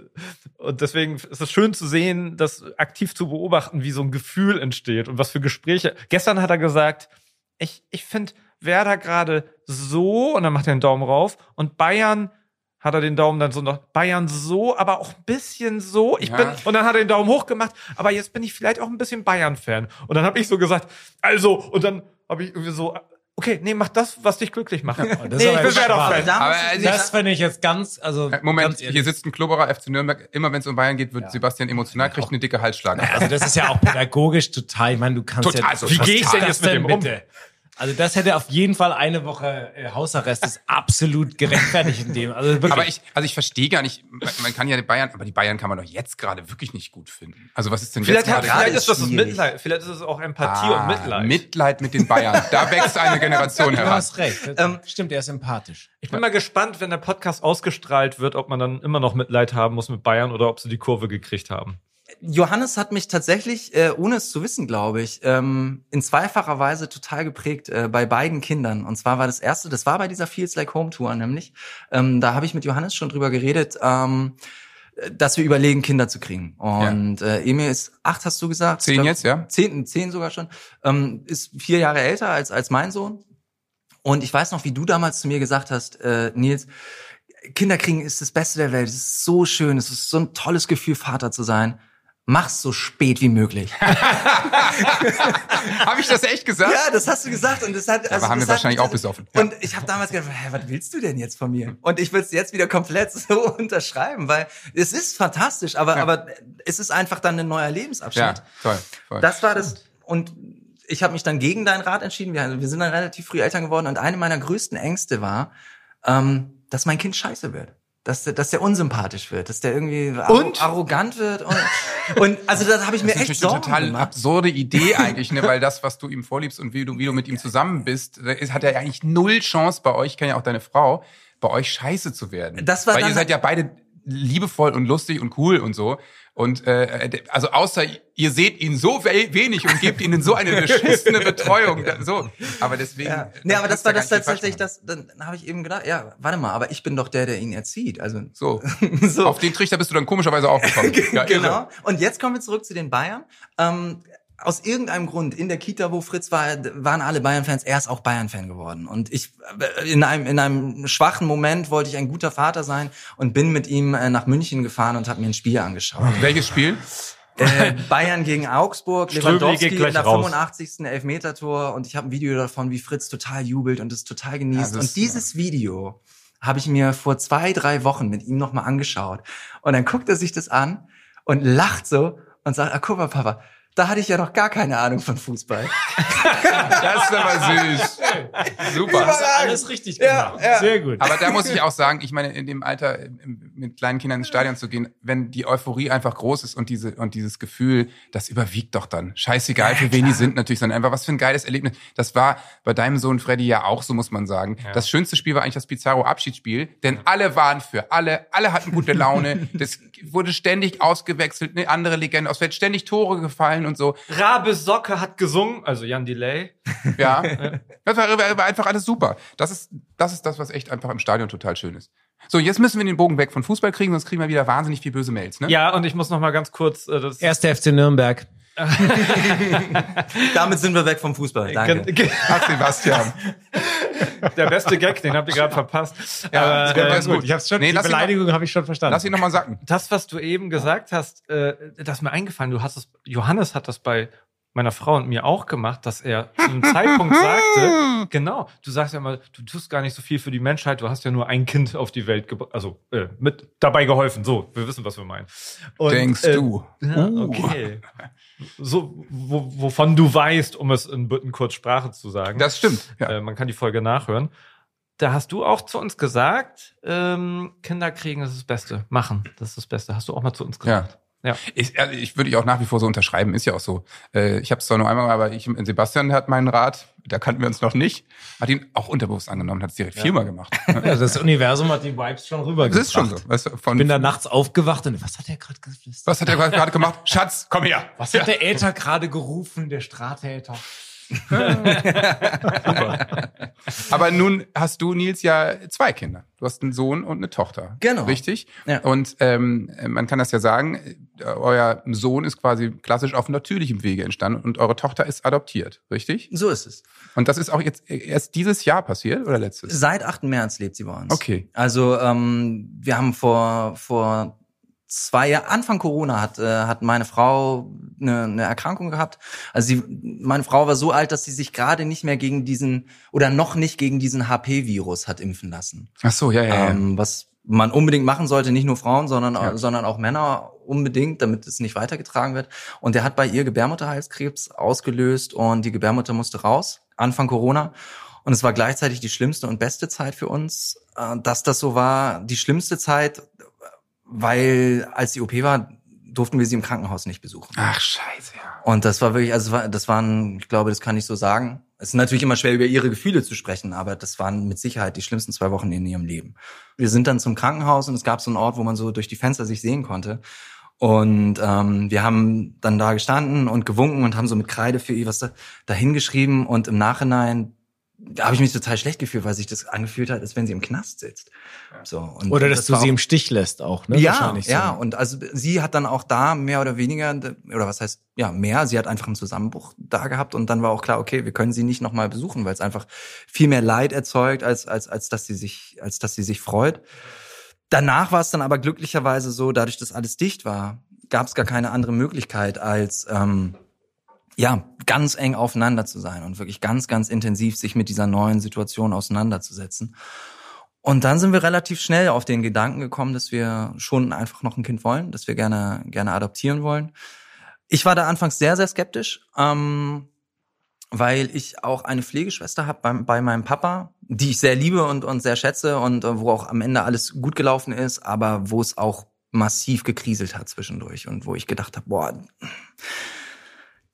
und deswegen ist es schön zu sehen, das aktiv zu beobachten, wie so ein Gefühl entsteht und was für Gespräche. Gestern hat er gesagt, ich, ich finde Werder gerade so, und dann macht er den Daumen rauf, und Bayern hat er den Daumen dann so noch, Bayern so, aber auch ein bisschen so. Ich Ja. bin, und dann hat er den Daumen hoch gemacht, aber jetzt bin ich vielleicht auch ein bisschen Bayern-Fan. Und dann habe ich so gesagt, also, und dann habe ich irgendwie so, okay, nee, mach das, was dich glücklich macht. das nee, ich bin jetzt Werder-Fan. Aber also Das finde ich jetzt ganz, also Moment, ganz hier sitzt ein Klubberer FC Nürnberg. Immer wenn es um Bayern geht, wird Sebastian emotional, kriegt eine dicke Halsschlagader. Also das ist ja auch pädagogisch total. Ich meine, du kannst Total ja. so. Wie gehe ich denn jetzt mit dem um? bitte? Also das hätte auf jeden Fall eine Woche äh, Hausarrest ist absolut gerechtfertigt in dem. Also wirklich. Aber ich, also ich verstehe gar nicht, man, kann ja die Bayern, aber die Bayern kann man doch jetzt gerade wirklich nicht gut finden. Also was ist denn Vielleicht, jetzt hat, gerade? vielleicht ist das das schwierig. Mitleid. Vielleicht ist es auch Empathie Ah, und Mitleid. Mitleid mit den Bayern. Da wächst eine Generation du heran. hast recht. Ähm, Stimmt, er ist sympathisch. Ich bin mal gespannt, wenn der Podcast ausgestrahlt wird, ob man dann immer noch Mitleid haben muss mit Bayern oder ob sie die Kurve gekriegt haben. Johannes hat mich tatsächlich, äh, ohne es zu wissen, glaube ich, ähm, in zweifacher Weise total geprägt äh, bei beiden Kindern. Und zwar war das erste, das war bei dieser Feels Like Home Tour nämlich. Ähm, da habe ich mit Johannes schon drüber geredet, ähm, dass wir überlegen, Kinder zu kriegen. Und äh, Emil ist acht, hast du gesagt? Zehn glaub, jetzt, ja? Zehn, zehn sogar schon. Ähm, ist vier Jahre älter als als mein Sohn. Und ich weiß noch, wie du damals zu mir gesagt hast, äh, Nils, Kinder kriegen ist das Beste der Welt. Es ist so schön. Es ist so ein tolles Gefühl, Vater zu sein. Mach's so spät wie möglich. Habe ich das echt gesagt? Ja, das hast du gesagt und das hat. Also Aber haben wir wahrscheinlich auch besoffen. Ja. Und ich habe damals gedacht, hä, was willst du denn jetzt von mir? Und ich würde es jetzt wieder komplett so unterschreiben, weil es ist fantastisch, aber Ja. aber es ist einfach dann ein neuer Lebensabschnitt. Ja, toll. toll. Das war das und ich habe mich dann gegen deinen Rat entschieden. Wir, wir sind dann relativ früh Eltern geworden und eine meiner größten Ängste war, ähm, dass mein Kind scheiße wird. Dass, der- dass der unsympathisch wird, dass der irgendwie Und? arrogant wird und, und also da habe ich mir das ist echt natürlich eine Sorgen total gemacht. absurde Idee eigentlich, ne? weil das, was du ihm vorliebst und wie du, wie du mit ihm zusammen bist, ist, hat er ja eigentlich null Chance bei euch, ich kenne ja auch deine Frau, bei euch scheiße zu werden. Das war weil dann ihr seid ja beide liebevoll und lustig und cool und so. Und äh, also außer ihr seht ihn so we wenig und gebt ihnen so eine beschissene Betreuung. So. Aber deswegen. Ja. Nee, aber das kannst war das tatsächlich das, dann habe ich eben gedacht, ja, warte mal, aber ich bin doch der, der ihn erzieht. Also. So. so. Auf den Trichter bist du dann komischerweise auch gekommen. Ja, irre. genau. Und jetzt kommen wir zurück zu den Bayern. Ähm, aus irgendeinem Grund in der Kita, wo Fritz war, waren alle Bayern-Fans. Er ist auch Bayern-Fan geworden. Und ich äh, in einem in einem schwachen Moment wollte ich ein guter Vater sein und bin mit ihm äh, nach München gefahren und habe mir ein Spiel angeschaut. Welches Spiel? äh, Bayern gegen Augsburg, Lewandowski in der raus. 85. Elfmetertor und ich habe ein Video davon, wie Fritz total jubelt und es total genießt. Ja, und dieses Video habe ich mir vor zwei, drei Wochen mit ihm nochmal angeschaut. Und dann guckt er sich das an und lacht so und sagt, ah, guck mal, Papa, da hatte ich ja noch gar keine Ahnung von Fußball. Das ist aber süß. Super. Hast du alles richtig Ja, gemacht. ja. Sehr gut. Aber da muss ich auch sagen, ich meine, in dem Alter mit kleinen Kindern ins Stadion zu gehen, wenn die Euphorie einfach groß ist und diese und dieses Gefühl, das überwiegt doch dann. Scheißegal, für wen die sind natürlich, sondern einfach was für ein geiles Erlebnis. Das war bei deinem Sohn Freddy ja auch so, muss man sagen. Das schönste Spiel war eigentlich das Pizarro Abschiedsspiel, denn alle waren für alle, alle hatten gute Laune. Das wurde ständig ausgewechselt, eine andere Legende, es wird ständig Tore gefallen und so. Rabe Socke hat gesungen, also Jan Delay. Ja, das war, war, war einfach alles super. Das ist, das ist das, was echt einfach im Stadion total schön ist. So, jetzt müssen wir den Bogen weg von Fußball kriegen, sonst kriegen wir wieder wahnsinnig viel böse Mails, ne? Ja, und ich muss noch mal ganz kurz äh, das Erster FC Nürnberg. Damit sind wir weg vom Fußball. Danke. Ach, Sebastian. der beste Gag, den habt ihr gerade verpasst. Ja, Aber, äh, alles gut. Ich hab's schon, Nee, die Beleidigung habe ich schon verstanden. Lass ihn nochmal sacken. das, was du eben gesagt hast, äh, das ist mir eingefallen. Du hast es, Johannes hat das bei meiner Frau und mir auch gemacht, dass er zu einem Zeitpunkt sagte, genau, du sagst ja immer, du tust gar nicht so viel für die Menschheit, du hast ja nur ein Kind auf die Welt gebracht, also äh, mit dabei geholfen. So, wir wissen, was wir meinen. Und, Denkst äh, du? Ja, Uh. okay. So, wo, wovon du weißt, um es in Bütten kurz Sprache zu sagen. Das stimmt. Ja. Äh, man kann die Folge nachhören. Da hast du auch zu uns gesagt, ähm, Kinder kriegen ist das Beste. Machen, das ist das Beste. Hast du auch mal zu uns gesagt. Ja. Ich, also ich würde ich auch nach wie vor so unterschreiben, ist ja auch so. Äh, ich habe es zwar nur einmal, aber ich, Sebastian hat meinen Rat, da kannten wir uns noch nicht, hat ihn auch unterbewusst angenommen, hat es direkt viermal gemacht. ja, das Universum hat die Vibes schon Das rübergebracht. ist schon so. Weißt du, von, Ich bin da nachts aufgewacht und was hat er gerade geflüstert? was hat er gerade gemacht? Schatz, komm her. Was hat der Äther gerade gerufen, der Strahtäter? Aber nun hast du, Nils, ja zwei Kinder. Du hast einen Sohn und eine Tochter. Genau. Richtig? Ja. Und ähm, man kann das ja sagen, äh, euer Sohn ist quasi klassisch auf natürlichem Wege entstanden und eure Tochter ist adoptiert, richtig? So ist es. Und das ist auch jetzt erst dieses Jahr passiert oder letztes? Seit 8. März lebt sie bei uns. Okay. Also ähm, wir haben vor vor zwei Jahren, Anfang Corona hat äh, hat meine Frau eine, eine Erkrankung gehabt. Also sie, meine Frau war so alt, dass sie sich gerade nicht mehr gegen diesen oder noch nicht gegen diesen HP-Virus hat impfen lassen. Ach so, ja, ja, ja. Ähm, was man unbedingt machen sollte, nicht nur Frauen, sondern Ja. sondern auch Männer unbedingt, damit es nicht weitergetragen wird. Und der hat bei ihr Gebärmutterhalskrebs ausgelöst und die Gebärmutter musste raus. Anfang Corona. Und es war gleichzeitig die schlimmste und beste Zeit für uns. Äh, dass das so war, die schlimmste Zeit, weil als die OP war, durften wir sie im Krankenhaus nicht besuchen. Ach, scheiße, ja. Und das war wirklich, also das waren, ich glaube, das kann ich so sagen. Es ist natürlich immer schwer, über ihre Gefühle zu sprechen, aber das waren mit Sicherheit die schlimmsten zwei Wochen in ihrem Leben. Wir sind dann zum Krankenhaus und es gab so einen Ort, wo man so durch die Fenster sich sehen konnte. Und ähm, wir haben dann da gestanden und gewunken und haben so mit Kreide für ihr was da, dahin geschrieben. Und im Nachhinein da habe ich mich total schlecht gefühlt, weil sich das angefühlt hat, als wenn sie im Knast sitzt. So, und Oder dass das du sie auch- im Stich lässt auch, ne? ja, Wahrscheinlich so. ja, und also sie hat dann auch da mehr oder weniger, oder was heißt, ja, mehr, sie hat einfach einen Zusammenbruch da gehabt und dann war auch klar, okay, wir können sie nicht nochmal besuchen, weil es einfach viel mehr Leid erzeugt, als, als, als dass sie sich, als dass sie sich freut. Danach war es dann aber glücklicherweise so, dadurch, dass alles dicht war, gab es gar keine andere Möglichkeit, als ähm, ja, ganz eng aufeinander zu sein und wirklich ganz, ganz intensiv sich mit dieser neuen Situation auseinanderzusetzen. Und dann sind wir relativ schnell auf den Gedanken gekommen, dass wir schon einfach noch ein Kind wollen, dass wir gerne, gerne adoptieren wollen. Ich war da anfangs sehr, sehr skeptisch, ähm, weil ich auch eine Pflegeschwester habe bei, bei meinem Papa, die ich sehr liebe und, und sehr schätze und äh, wo auch am Ende alles gut gelaufen ist, aber wo es auch massiv gekriselt hat zwischendurch und wo ich gedacht habe, boah,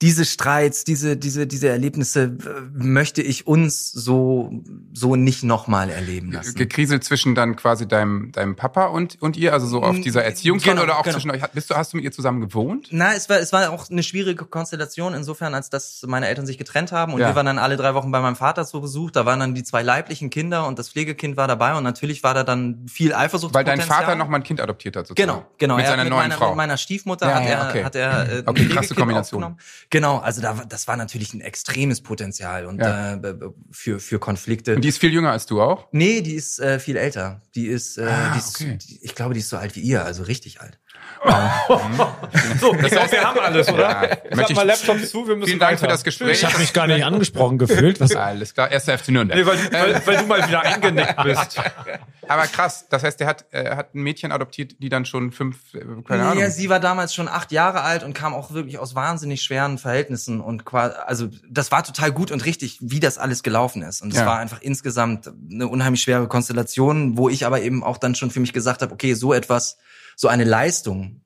diese Streits, diese, diese, diese Erlebnisse äh, möchte ich uns so, so nicht nochmal erleben lassen. Gekriselt zwischen dann quasi deinem, deinem Papa und, und ihr, also so auf dieser Erziehungsfront genau, oder auch genau. zwischen euch. Bist du, hast du mit ihr zusammen gewohnt? Na, es war, es war auch eine schwierige Konstellation insofern, als dass meine Eltern sich getrennt haben und Ja. wir waren dann alle drei Wochen bei meinem Vater zu Besuch. Da waren dann die zwei leiblichen Kinder und das Pflegekind war dabei und natürlich war da dann viel Eifersucht. Weil dein Vater noch mal ein Kind adoptiert hat, sozusagen. Genau, genau. Mit er seiner mit neuen meiner, Frau. Mit meiner Stiefmutter Ja, hat ja, er, okay. hat er äh, Okay, krasse Kombination. Genau, also da, das war natürlich ein extremes Potenzial und Ja. äh, für für Konflikte. Und die ist viel jünger als du auch? nee, die ist äh, viel älter. Die ist, äh, Ah, die ist okay. die, ich glaube, die ist so alt wie ihr, also richtig alt. So, ich glaube, wir haben alles, oder? Ja. Ich mach mal ich- Laptop zu, wir müssen Vielen Dank weiter. für das Gespräch. Ich habe mich gar nicht angesprochen gefühlt. Was, Alles klar, erster FC Nürnberg. Nee, weil, du- weil, weil du mal wieder eingenickt bist. Aber krass, das heißt, der hat, äh, hat ein Mädchen adoptiert, die dann schon fünf, äh, keine Ahnung. Ja, sie war damals schon acht Jahre alt und kam auch wirklich aus wahnsinnig schweren Verhältnissen und quasi, also das war total gut und richtig, wie das alles gelaufen ist. Und es Ja. war einfach insgesamt eine unheimlich schwere Konstellation, wo ich aber eben auch dann schon für mich gesagt habe, okay, so etwas, so eine Leistung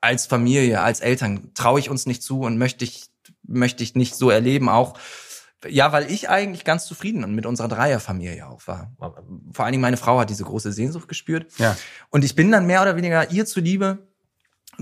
als Familie, als Eltern traue ich uns nicht zu und möchte ich möchte ich nicht so erleben auch. Ja, weil ich eigentlich ganz zufrieden mit unserer Dreierfamilie auch war. Vor allen Dingen meine Frau hat diese große Sehnsucht gespürt. Ja. Und ich bin dann mehr oder weniger ihr zuliebe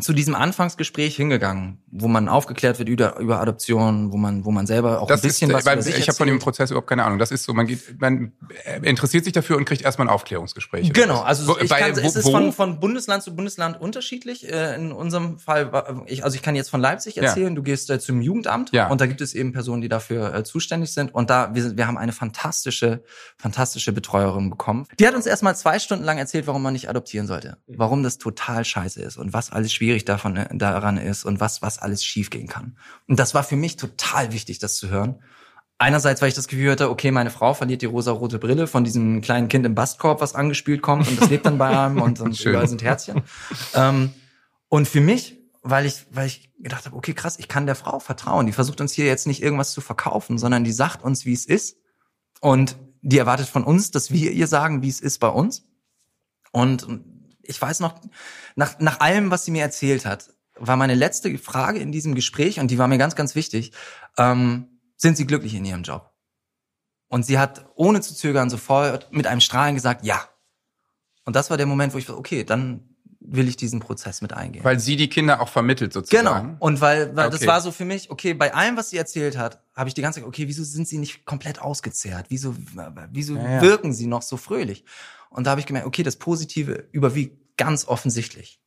zu diesem Anfangsgespräch hingegangen, wo man aufgeklärt wird über, über Adoption, wo man, wo man selber auch Das ein bisschen ist, was weil über sich ich habe von dem. Prozess überhaupt keine Ahnung. Das ist so, man geht, man äh, interessiert sich dafür und kriegt erstmal ein Aufklärungsgespräch. Genau, also Wo- ich bei- kann, wo- es ist von, von Bundesland zu Bundesland unterschiedlich. Äh, In unserem Fall, ich, also ich kann jetzt von Leipzig Ja. erzählen. Du gehst äh, zum Jugendamt Ja. und da gibt es eben Personen, die dafür äh, zuständig sind. Und da wir, sind- wir haben eine fantastische, fantastische Betreuerin bekommen. Die hat uns erstmal zwei Stunden lang erzählt, warum man nicht adoptieren sollte, warum das total scheiße ist und was alles schwierig davon äh, daran ist und was was alles schiefgehen kann. Und das war für mich total wichtig, das zu hören. Einerseits, weil ich das Gefühl hatte, okay, meine Frau verliert die rosa-rote Brille von diesem kleinen Kind im Bastkorb, was angespült kommt und das lebt dann bei einem und, und überall sind Herzchen. Ähm, und für mich, weil ich, weil ich gedacht habe, okay, krass, ich kann der Frau vertrauen. Die versucht uns hier jetzt nicht irgendwas zu verkaufen, sondern die sagt uns, wie es ist. Und die erwartet von uns, dass wir ihr sagen, wie es ist bei uns. Und ich weiß noch, nach, nach allem, was sie mir erzählt hat, war meine letzte Frage in diesem Gespräch, und die war mir ganz, ganz wichtig, ähm, sind Sie glücklich in Ihrem Job? Und sie hat ohne zu zögern sofort mit einem Strahlen gesagt, ja. Und das war der Moment, wo ich, okay, dann will ich diesen Prozess mit eingehen. Weil sie die Kinder auch vermittelt sozusagen. Genau. Und weil, weil das Okay. war so für mich, okay, bei allem, was sie erzählt hat, habe ich die ganze Zeit, okay, wieso sind sie nicht komplett ausgezehrt? Wieso, wieso Ja, ja. wirken sie noch so fröhlich? Und da habe ich gemerkt, okay, das Positive überwiegt ganz offensichtlich.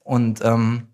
Und ähm,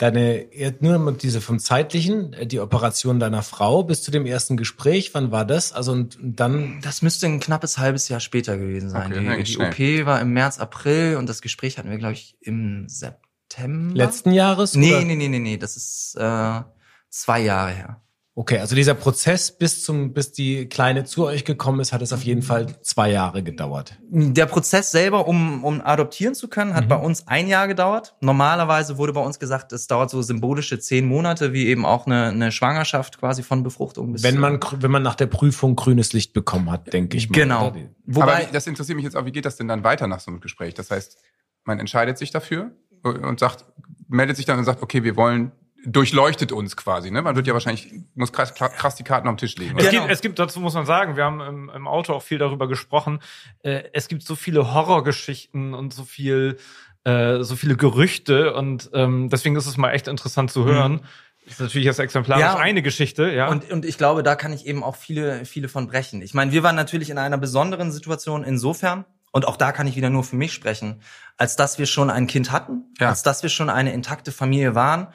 Deine, nur mal diese vom zeitlichen, äh, die Operation deiner Frau bis zu dem ersten Gespräch, wann war das? Also und, und dann, das müsste ein knappes halbes Jahr später gewesen sein. Okay, die die OP war im März, April und das Gespräch hatten wir, glaube ich, im September. letzten Jahres? Nee, oder? nee, nee, nee, nee, das ist äh, zwei Jahre her. Okay, also dieser Prozess bis zum, bis die Kleine zu euch gekommen ist, hat es auf jeden Fall zwei Jahre gedauert. Der Prozess selber, um, um adoptieren zu können, hat Mhm. bei uns ein Jahr gedauert. Normalerweise wurde bei uns gesagt, es dauert so symbolische zehn Monate, wie eben auch eine, eine Schwangerschaft quasi von Befruchtung bis Wenn man, wenn man nach der Prüfung grünes Licht bekommen hat, denke ich mal. Genau. Wobei, Aber das interessiert mich jetzt auch, wie geht das denn dann weiter nach so einem Gespräch? Das heißt, man entscheidet sich dafür und sagt, meldet sich dann und sagt, okay, wir wollen, durchleuchtet uns quasi, ne? Man wird ja wahrscheinlich, muss krass, krass die Karten auf den Tisch legen. Es? Genau. gibt, es gibt, dazu muss man sagen, wir haben im, im Auto auch viel darüber gesprochen. Äh, es gibt so viele Horrorgeschichten und so viel, äh, so viele Gerüchte und ähm, deswegen ist es mal echt interessant zu hören. Das ist natürlich jetzt exemplarisch Ja. eine Geschichte, ja. Und, und ich glaube, da kann ich eben auch viele, viele von brechen. Ich meine, wir waren natürlich in einer besonderen Situation insofern, und auch da kann ich wieder nur für mich sprechen, als dass wir schon ein Kind hatten, Ja. als dass wir schon eine intakte Familie waren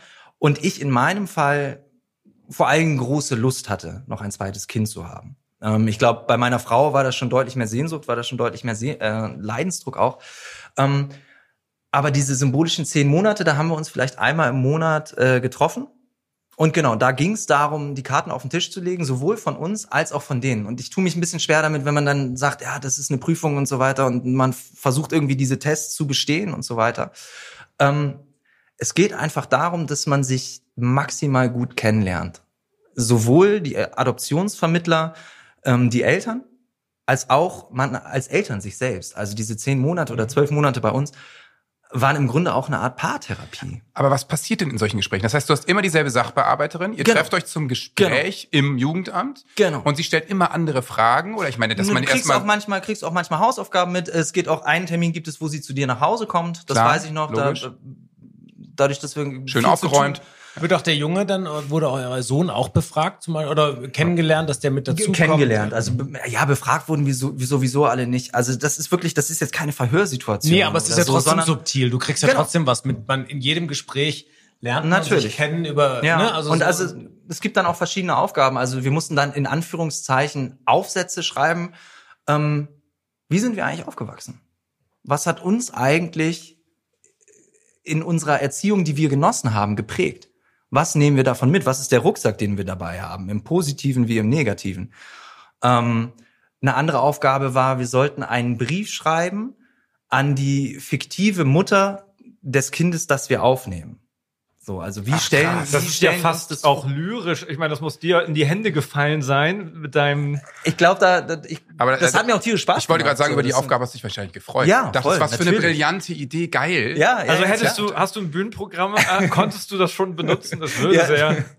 und ich in meinem Fall vor allem große Lust hatte, noch ein zweites Kind zu haben. Ähm, ich glaube, bei meiner Frau war das schon deutlich mehr Sehnsucht, war das schon deutlich mehr Se äh, Leidensdruck auch. Ähm, aber diese symbolischen zehn Monate, da haben wir uns vielleicht einmal im Monat äh, getroffen. Und genau, da ging es darum, die Karten auf den Tisch zu legen, sowohl von uns als auch von denen. Und ich tue mich ein bisschen schwer damit, wenn man dann sagt, ja, das ist eine Prüfung und so weiter und man versucht irgendwie diese Tests zu bestehen und so weiter. Ähm, es geht einfach darum, dass man sich maximal gut kennenlernt. Sowohl die Adoptionsvermittler, ähm, die Eltern, als auch man als Eltern sich selbst. Also diese zehn Monate oder zwölf Monate bei uns waren im Grunde auch eine Art Paartherapie. Aber was passiert denn in solchen Gesprächen? Das heißt, du hast immer dieselbe Sachbearbeiterin, ihr Genau. trefft euch zum Gespräch im Jugendamt Genau. und sie stellt immer andere Fragen oder ich meine, dass du man kriegst erstmal auch manchmal kriegst auch manchmal Hausaufgaben mit. Es geht auch einen Termin gibt es, wo sie zu dir nach Hause kommt. Das Klar, weiß ich noch. Da, logisch. Dadurch, dass wir schön aufgeräumt. Wird auch der Junge dann, wurde euer Sohn auch befragt zum Beispiel, oder kennengelernt, dass der mit dazu kommt? kennengelernt. Also ja, befragt wurden wir, so, wir sowieso alle nicht. Also das ist wirklich, das ist jetzt keine Verhörsituation. Nee, aber es ist ja so, trotzdem sondern- subtil. Du kriegst ja Genau. trotzdem was mit. Man in jedem Gespräch lernt man sich Natürlich. kennen über. Ja, ne? also und so- also es gibt dann auch verschiedene Aufgaben. Also wir mussten dann in Anführungszeichen Aufsätze schreiben. Ähm, wie sind wir eigentlich aufgewachsen? Was hat uns eigentlich in unserer Erziehung, die wir genossen haben, geprägt? Was nehmen wir davon mit? Was ist der Rucksack, den wir dabei haben? Im Positiven wie im Negativen. Ähm, eine andere Aufgabe war, wir sollten einen Brief schreiben an die fiktive Mutter des Kindes, das wir aufnehmen. So, also wie Ach, stellen, krass. das wie ist ja stellen fast uns das auch lyrisch. Ich meine, das muss dir in die Hände gefallen sein mit deinem. Ich glaube, da, da ich, Aber, das äh, hat mir auch tierisch Spaß Ich wollte gerade sagen, so, über die das- Aufgabe hast du dich wahrscheinlich gefreut. Ja, Dachtest, voll, was für eine natürlich. brillante Idee, geil. Ja, ja, Also ja, hättest klar. du, hast du ein Bühnenprogramm, äh, konntest du das schon benutzen? Das würde Ja. sehr.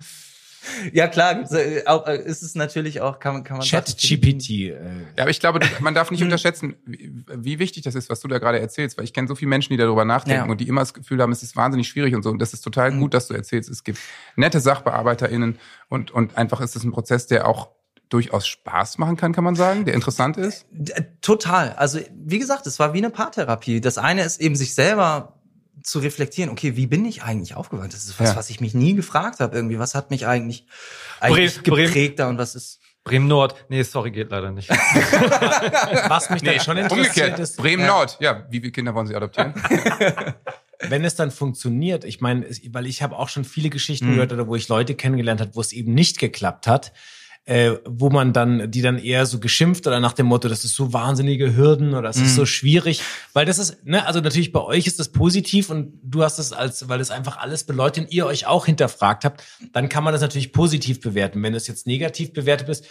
Ja, klar, äh, äh, ist es natürlich auch, kann, man- kann man Chat GPT. Äh, Ja, aber ich glaube, man darf nicht unterschätzen, wie, wie wichtig das ist, was du da gerade erzählst, weil ich kenne so viele Menschen, die darüber nachdenken Ja. und die immer das Gefühl haben, es ist wahnsinnig schwierig und so. Und das ist total Hm. gut, dass du erzählst. Es gibt nette SachbearbeiterInnen und, und einfach ist es ein Prozess, der auch durchaus Spaß machen kann, kann man sagen, der interessant ist. Total. Also, wie gesagt, es war wie eine Paartherapie. Das eine ist eben sich selber zu reflektieren, okay, wie bin ich eigentlich aufgewachsen? Das ist was, Ja. was ich mich nie gefragt habe irgendwie. Was hat mich eigentlich, eigentlich Bremen- geprägt da und was ist. Bremen Nord. Nee, sorry, geht leider nicht. was mich dann schon interessiert Umgekehrt, ist, Bremen Nord. Ja, wie viele Kinder wollen Sie adoptieren? wenn es dann funktioniert, ich meine, weil ich habe auch schon viele Geschichten Mhm. gehört oder wo ich Leute kennengelernt habe, wo es eben nicht geklappt hat, äh, wo man dann, die dann eher so geschimpft oder nach dem Motto, das ist so wahnsinnige Hürden oder es ist Mhm. so schwierig, weil das ist, ne, also natürlich bei euch ist das positiv und du hast es als, weil es einfach alles beleuchtet und ihr euch auch hinterfragt habt, dann kann man das natürlich positiv bewerten. Wenn es jetzt negativ bewertet ist,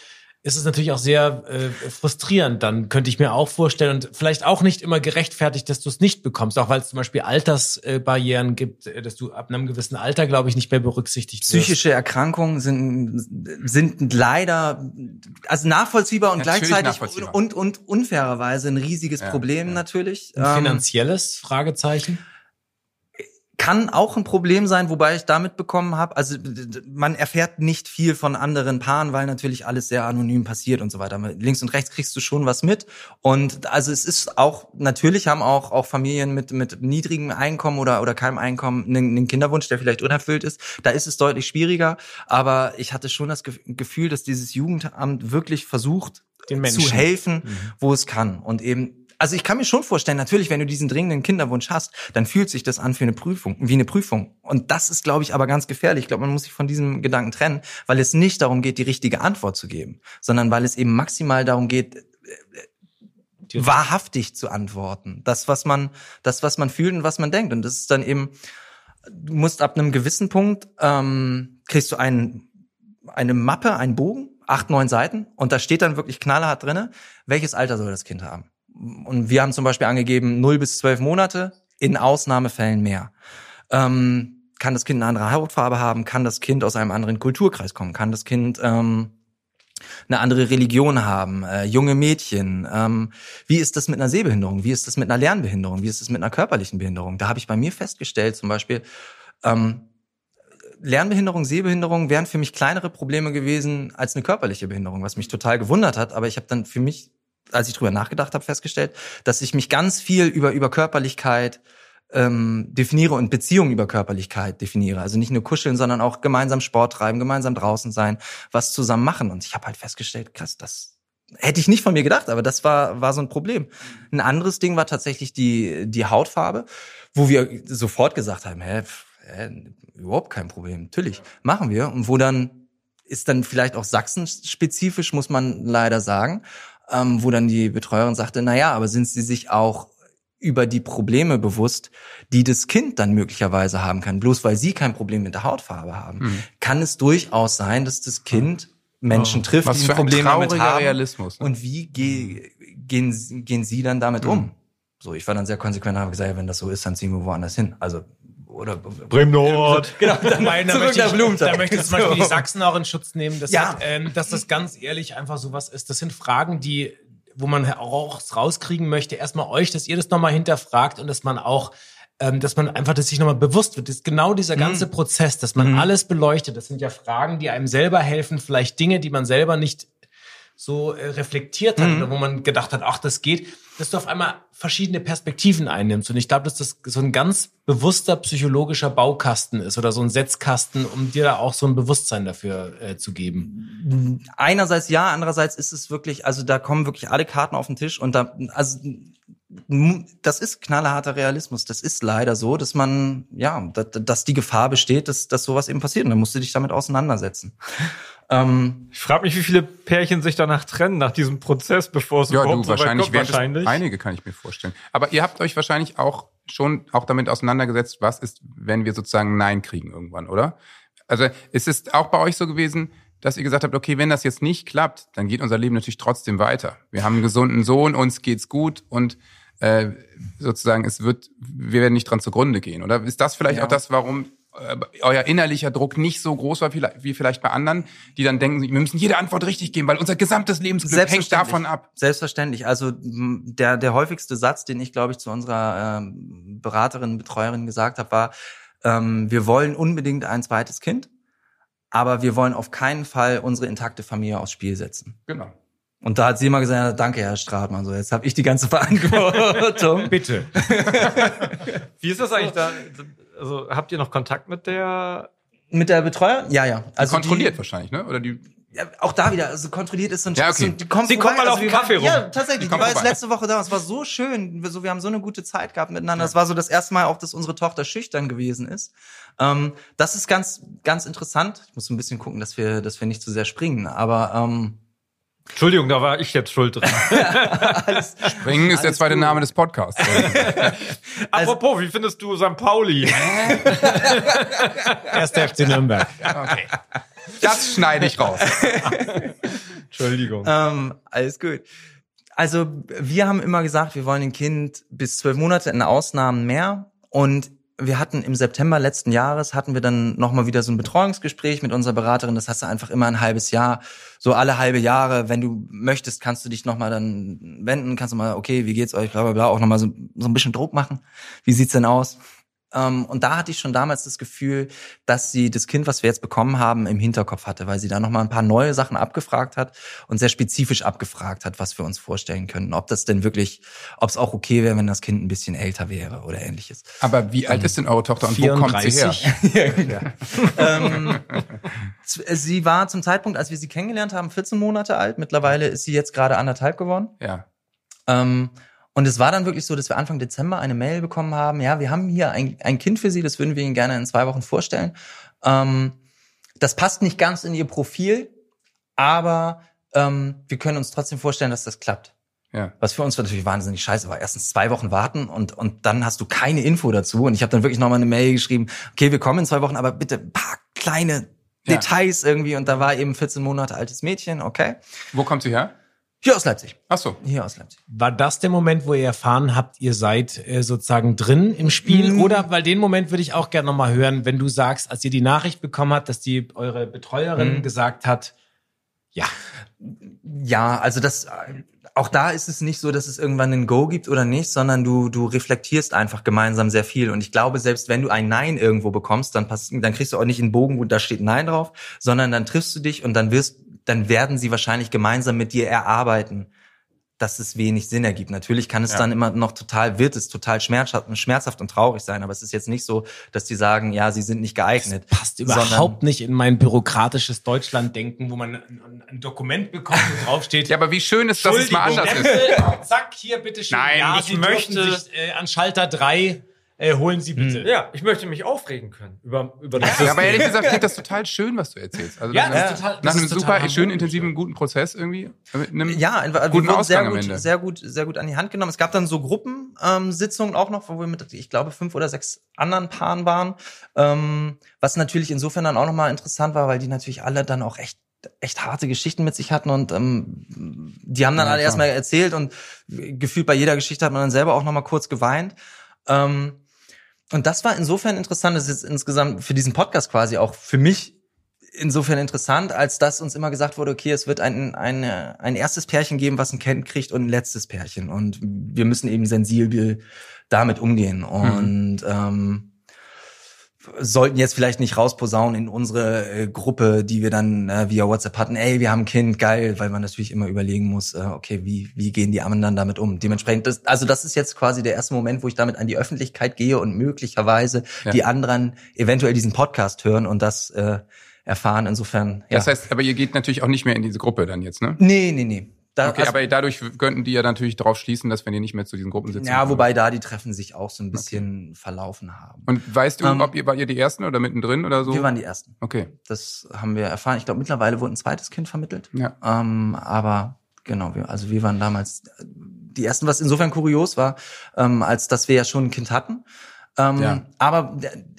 ist es natürlich auch sehr äh, frustrierend. Dann könnte ich mir auch vorstellen und vielleicht auch nicht immer gerechtfertigt, dass du es nicht bekommst, auch weil es zum Beispiel Altersbarrieren gibt, äh, dass du ab einem gewissen Alter, glaube ich, nicht mehr berücksichtigt wirst. Psychische Erkrankungen sind, sind leider, also nachvollziehbar und Natürlich gleichzeitig nachvollziehbar. und, und unfairerweise ein riesiges Ja, Problem ja. natürlich. Ein Ähm, finanzielles Fragezeichen. Kann auch ein Problem sein, wobei ich damit bekommen habe, also man erfährt nicht viel von anderen Paaren, weil natürlich alles sehr anonym passiert und so weiter. Links und rechts kriegst du schon was mit und also es ist auch natürlich haben auch auch Familien mit mit niedrigem Einkommen oder oder keinem Einkommen einen, einen Kinderwunsch, der vielleicht unerfüllt ist. Da ist es deutlich schwieriger, aber ich hatte schon das Ge- Gefühl, dass dieses Jugendamt wirklich versucht Den Menschen. zu helfen, Mhm. wo es kann und eben also ich kann mir schon vorstellen, natürlich, wenn du diesen dringenden Kinderwunsch hast, dann fühlt sich das an für eine Prüfung, wie eine Prüfung. Und das ist, glaube ich, aber ganz gefährlich. Ich glaube, man muss sich von diesem Gedanken trennen, weil es nicht darum geht, die richtige Antwort zu geben, sondern weil es eben maximal darum geht, äh, wahrhaftig zu antworten. Das, was man, das, was man fühlt und was man denkt. Und das ist dann eben, du musst ab einem gewissen Punkt, ähm, kriegst du einen, eine Mappe, einen Bogen, acht, neun Seiten, und da steht dann wirklich knallhart drinne, welches Alter soll das Kind haben. Und wir haben zum Beispiel angegeben, null bis zwölf Monate, in Ausnahmefällen mehr. Ähm, kann das Kind eine andere Hautfarbe haben? Kann das Kind aus einem anderen Kulturkreis kommen? Kann das Kind ähm, eine andere Religion haben, äh, junge Mädchen. Ähm, wie ist das mit einer Sehbehinderung? Wie ist das mit einer Lernbehinderung? Wie ist das mit einer körperlichen Behinderung? Da habe ich bei mir festgestellt, zum Beispiel, ähm, Lernbehinderung, Sehbehinderung wären für mich kleinere Probleme gewesen als eine körperliche Behinderung, was mich total gewundert hat. Aber ich habe dann für mich, als ich drüber nachgedacht habe, festgestellt, dass ich mich ganz viel über über Körperlichkeit ähm, definiere und Beziehungen über Körperlichkeit definiere. Also nicht nur kuscheln, sondern auch gemeinsam Sport treiben, gemeinsam draußen sein, was zusammen machen. Und ich habe halt festgestellt, krass, das hätte ich nicht von mir gedacht, aber das war war so ein Problem. Ein anderes Ding war tatsächlich die die Hautfarbe, wo wir sofort gesagt haben, hä, hä überhaupt kein Problem, natürlich machen wir. Und wo dann ist dann vielleicht auch Sachsen-spezifisch, muss man leider sagen, ähm, wo dann die Betreuerin sagte, na ja, aber sind Sie sich auch über die Probleme bewusst, die das Kind dann möglicherweise haben kann. Bloß weil sie kein Problem mit der Hautfarbe haben, Mhm. kann es durchaus sein, dass das Kind Menschen trifft, Was die ein Probleme damit haben. Realismus. Ne? Und wie ge gehen, gehen sie dann damit um? So, ich war dann sehr konsequent und habe gesagt, ja, wenn das so ist, dann ziehen wir woanders hin. Also, oder Bremen Nord. Genau, dann Nein, da zurück möchte, ich, Blumenthal. da möchte ich zum Beispiel die. Sachsen auch in Schutz nehmen, dass, Ja. ähm, dass das ganz ehrlich einfach sowas ist. Das sind Fragen, die, wo man auch rauskriegen möchte, erstmal euch, dass ihr das nochmal hinterfragt und dass man auch ähm, dass man einfach dass sich nochmal bewusst wird, dass genau dieser ganze Prozess, dass man alles beleuchtet, das sind ja Fragen, die einem selber helfen, vielleicht Dinge, die man selber nicht so äh, reflektiert hat oder wo man gedacht hat, ach, das geht, dass du auf einmal verschiedene Perspektiven einnimmst. Und ich glaube, dass das so ein ganz bewusster psychologischer Baukasten ist oder so ein Setzkasten, um dir da auch so ein Bewusstsein dafür äh, zu geben. einerseits ja, andererseits ist es wirklich, also da kommen wirklich alle Karten auf den Tisch und da, also das ist knallharter Realismus. Das ist leider so, dass man, ja, dass, dass die Gefahr besteht, dass, dass sowas eben passiert. Und dann musst du dich damit auseinandersetzen. Ähm, Ich frage mich, wie viele Pärchen sich danach trennen nach diesem Prozess, bevor es Ja, überhaupt du so weit wahrscheinlich, kommt. wahrscheinlich. einige kann ich mir vorstellen. Aber ihr habt euch wahrscheinlich auch schon auch damit auseinandergesetzt, was ist, wenn wir sozusagen Nein kriegen irgendwann, oder? Also ist es auch bei euch so gewesen, dass ihr gesagt habt, okay, wenn das jetzt nicht klappt, dann geht unser Leben natürlich trotzdem weiter. Wir haben einen gesunden Sohn, uns geht's gut und äh, sozusagen es wird, wir werden nicht dran zugrunde gehen. Oder ist das vielleicht Ja. auch das, warum euer innerlicher Druck nicht so groß war wie vielleicht bei anderen, die dann denken, wir müssen jede Antwort richtig geben, weil unser gesamtes Lebensglück hängt davon ab. Selbstverständlich. Also der, der häufigste Satz, den ich, glaube ich, zu unserer ähm, Beraterin, Betreuerin gesagt habe, war, ähm, wir wollen unbedingt ein zweites Kind, aber wir wollen auf keinen Fall unsere intakte Familie aufs Spiel setzen. Genau. Und da hat sie immer gesagt, danke, Herr Stratmann, so jetzt habe ich die ganze Verantwortung. Bitte. Wie ist das eigentlich da? Also habt ihr noch Kontakt mit der? Mit der Betreuer? Ja, ja. Also kontrolliert die, wahrscheinlich, ne? Oder die ja, auch da wieder, also kontrolliert ist so ein Ja, okay. so, die kommt Sie kommt mal auf wir den Kaffee waren, Ja, rum. tatsächlich. Die Die war jetzt vorbei. letzte Woche da. Es war so schön. Wir, so, wir haben so eine gute Zeit gehabt miteinander. Es war so das erste Mal auch, dass unsere Tochter schüchtern gewesen ist. Ähm, das ist ganz, ganz interessant. Ich muss ein bisschen gucken, dass wir, dass wir nicht zu sehr springen. Aber ähm, Entschuldigung, da war ich jetzt schuld dran. alles, Bringen ist der zweite gut. Name des Podcasts. Apropos, wie findest du St. Pauli? Erster FC Nürnberg. okay. Das schneide ich raus. Entschuldigung. ähm, alles gut. Also wir haben immer gesagt, wir wollen ein Kind bis zwölf Monate in Ausnahmen mehr. Und wir hatten im September letzten Jahres hatten wir dann nochmal wieder so ein Betreuungsgespräch mit unserer Beraterin. Das hast du einfach immer ein halbes Jahr, so alle halbe Jahre. Wenn du möchtest, kannst du dich nochmal dann wenden, kannst du mal, okay, wie geht's euch, bla bla bla, auch nochmal so, so ein bisschen Druck machen. Wie sieht's denn aus? Ähm, und da hatte ich schon damals das Gefühl, dass sie das Kind, was wir jetzt bekommen haben, im Hinterkopf hatte, weil sie da nochmal ein paar neue Sachen abgefragt hat und sehr spezifisch abgefragt hat, was wir uns vorstellen können. Ob das denn wirklich, ob es auch okay wäre, wenn das Kind ein bisschen älter wäre oder ähnliches. Aber wie alt ist denn eure Tochter und wo kommt sie her? 34. ähm, sie war zum Zeitpunkt, als wir sie kennengelernt haben, 14 Monate alt. Mittlerweile ist sie jetzt gerade anderthalb geworden. Ja. Ähm, Und es war dann wirklich so, dass wir Anfang Dezember eine Mail bekommen haben, ja, wir haben hier ein, ein Kind für Sie, das würden wir Ihnen gerne in zwei Wochen vorstellen. Ähm, das passt nicht ganz in Ihr Profil, aber ähm, wir können uns trotzdem vorstellen, dass das klappt. Ja. Was für uns natürlich wahnsinnig scheiße war. Erstens zwei Wochen warten und, und dann hast du keine Info dazu. Und ich habe dann wirklich nochmal eine Mail geschrieben, okay, wir kommen in zwei Wochen, aber bitte ein paar kleine Ja. Details irgendwie. Und da war eben 14 Monate altes Mädchen, okay. Wo kommt sie her? Hier aus Leipzig. Ach so. Hier aus Leipzig. War das der Moment, wo ihr erfahren habt, ihr seid äh, sozusagen drin im Spiel? Mhm. Oder, weil den Moment würde ich auch gerne nochmal hören, wenn du sagst, als ihr die Nachricht bekommen habt, dass die eure Betreuerin Mhm. gesagt hat, ja, Ja, also das, auch da ist es nicht so, dass es irgendwann ein Go gibt oder nicht, sondern du, du reflektierst einfach gemeinsam sehr viel. Und ich glaube, selbst wenn du ein Nein irgendwo bekommst, dann pass, dann kriegst du auch nicht einen Bogen, wo da steht Nein drauf, sondern dann triffst du dich und dann wirst, dann werden sie wahrscheinlich gemeinsam mit dir erarbeiten, dass es wenig Sinn ergibt. Natürlich kann es Ja. dann immer noch total, wird es total schmerzhaft, schmerzhaft und traurig sein, aber es ist jetzt nicht so, dass die sagen, ja, sie sind nicht geeignet. passt Sondern- überhaupt nicht in mein bürokratisches Deutschland-Denken, wo man ein, ein Dokument bekommt, wo draufsteht, Ja, aber wie schön ist, dass es mal anders ist. Zack, hier, bitteschön. Nein, ja, ich Sie möchte- sich äh, an Schalter 3 äh, holen Sie bitte. Ja, ich möchte mich aufregen können über, über das Ja, aber ehrlich gesagt klingt das total schön, was du erzählst. Also Ja, nach, das ist total- das nach einem ist total super, schönen, intensiven, guten Prozess irgendwie. Mit einem Ja, einfach, wir guten wurden Ausgang sehr gut, sehr gut, sehr gut an die Hand genommen. Es gab dann so Gruppensitzungen Sitzungen auch noch, wo wir mit, ich glaube, fünf oder sechs anderen Paaren waren. Ähm, was natürlich insofern dann auch nochmal interessant war, weil die natürlich alle dann auch echt echt harte Geschichten mit sich hatten und ähm, die haben dann Ja, alle klar. erstmal erzählt und gefühlt bei jeder Geschichte hat man dann selber auch nochmal kurz geweint. Ähm, und das war insofern interessant, das ist jetzt insgesamt für diesen Podcast quasi auch für mich insofern interessant, als dass uns immer gesagt wurde, okay, es wird ein, ein, ein erstes Pärchen geben, was ein Kind kriegt und ein letztes Pärchen. Und wir müssen eben sensibel damit umgehen. Und ähm, sollten jetzt vielleicht nicht rausposaunen in unsere äh, Gruppe, die wir dann äh, via WhatsApp hatten, ey, wir haben ein Kind, geil, weil man natürlich immer überlegen muss, äh, okay, wie, wie gehen die anderen dann damit um? Dementsprechend, das, also das ist jetzt quasi der erste Moment, wo ich damit an die Öffentlichkeit gehe und möglicherweise Ja. die anderen eventuell diesen Podcast hören und das äh, erfahren. Insofern, ja. Das heißt, aber ihr geht natürlich auch nicht mehr in diese Gruppe dann jetzt, ne? nee, nee, nee. Da, Okay, also- aber dadurch könnten die ja natürlich darauf schließen, dass wenn ihr nicht mehr zu diesen Gruppen sitzt. ja, wobei da die Treffen sich auch so ein bisschen verlaufen haben. Und weißt du, Ähm, ob ihr, war ihr die Ersten oder mittendrin oder so? Wir waren die Ersten. okay. Das haben wir erfahren. Ich glaube, mittlerweile wurde ein zweites Kind vermittelt. Ja. Ähm, aber genau, wir, also wir waren damals die ersten, was insofern kurios war, ähm, als dass wir ja schon ein Kind hatten. Ähm, Ja. Aber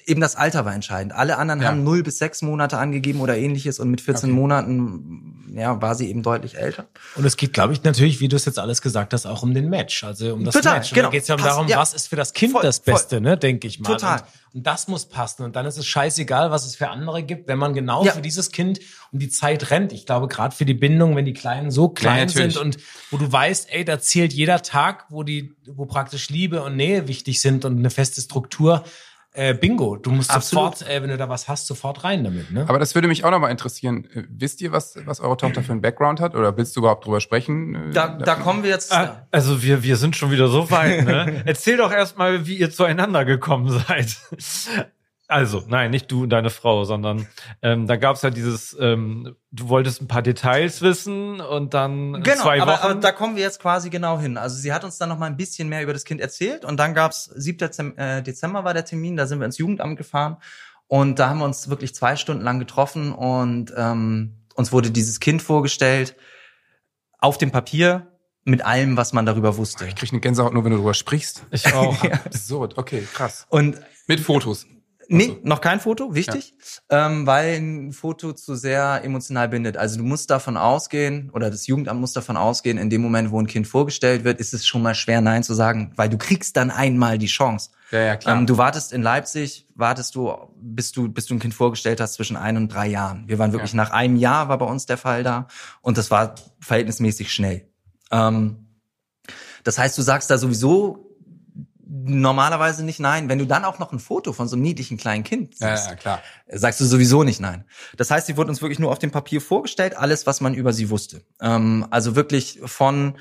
eben das Alter war entscheidend. Alle anderen Ja. haben null bis sechs Monate angegeben oder ähnliches und mit 14 Okay. Monaten ja, war sie eben deutlich älter. Und es geht, glaube ich, natürlich, wie du es jetzt alles gesagt hast, auch um den Match, also um das Total, Match. Und genau. da geht es ja Passt, darum, ja. was ist für das Kind Voll, das voll. Beste, ne, denke ich mal. Total. Und, und das muss passen. Und dann ist es scheißegal, was es für andere gibt, wenn man genau Ja. für dieses Kind um die Zeit rennt. Ich glaube, gerade für die Bindung, wenn die Kleinen so klein sind und wo du weißt, ey, da zählt jeder Tag, wo die, wo praktisch Liebe und Nähe wichtig sind und eine feste Struktur. Äh, Bingo, du musst Absolut. sofort, äh, wenn du da was hast, sofort rein damit. Ne? Aber das würde mich auch nochmal interessieren. Äh, Wisst ihr, was, was eure Tochter für einen Background hat? Oder willst du überhaupt drüber sprechen? Äh, Da, da kommen wir jetzt. Ah, Also wir, wir sind schon wieder so weit, ne? Erzähl doch erstmal, wie ihr zueinander gekommen seid. Also, nein, nicht du und deine Frau, sondern ähm, da gab's ja dieses, ähm, du wolltest ein paar Details wissen und dann Genau, zwei aber, Wochen. aber da kommen wir jetzt quasi genau hin. Also sie hat uns dann noch mal ein bisschen mehr über das Kind erzählt und dann gab's 7. Dezem- äh, Dezember war der Termin, da sind wir ins Jugendamt gefahren und da haben wir uns wirklich zwei Stunden lang getroffen und ähm, uns wurde dieses Kind vorgestellt auf dem Papier mit allem, was man darüber wusste. Ich krieg eine Gänsehaut nur, wenn du drüber sprichst. ich auch. Absurd, okay, krass. Und Mit Fotos. Nee, Also. noch kein Foto, wichtig, ähm, weil ein Foto zu sehr emotional bindet. Also du musst davon ausgehen, oder das Jugendamt muss davon ausgehen, in dem Moment, wo ein Kind vorgestellt wird, ist es schon mal schwer, Nein zu sagen, weil du kriegst dann einmal die Chance. Ja, ja, klar. Ähm, du wartest in Leipzig, wartest du, bis du, bis du ein Kind vorgestellt hast zwischen ein und drei Jahren. Wir waren wirklich Ja. nach einem Jahr war bei uns der Fall da und das war verhältnismäßig schnell. Ähm, das heißt, du sagst da sowieso normalerweise nicht nein. Wenn du dann auch noch ein Foto von so einem niedlichen kleinen Kind ja, siehst, ja, klar. sagst du sowieso nicht nein. Das heißt, sie wurde uns wirklich nur auf dem Papier vorgestellt, alles, was man über sie wusste. Ähm, also wirklich von,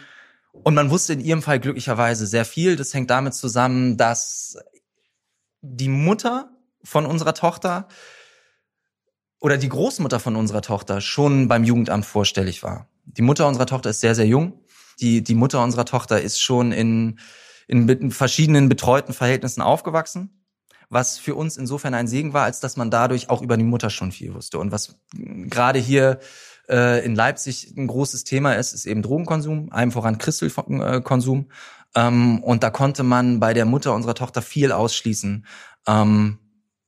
und man wusste in ihrem Fall glücklicherweise sehr viel. Das hängt damit zusammen, dass die Mutter von unserer Tochter oder die Großmutter von unserer Tochter schon beim Jugendamt vorstellig war. Die Mutter unserer Tochter ist sehr, sehr jung. Die, die Mutter unserer Tochter ist schon in, in verschiedenen betreuten Verhältnissen aufgewachsen, was für uns insofern ein Segen war, als dass man dadurch auch über die Mutter schon viel wusste. Und was gerade hier äh, in Leipzig ein großes Thema ist, ist eben Drogenkonsum, einem voran Christelkonsum. Ähm, und da konnte man bei der Mutter unserer Tochter viel ausschließen, ähm,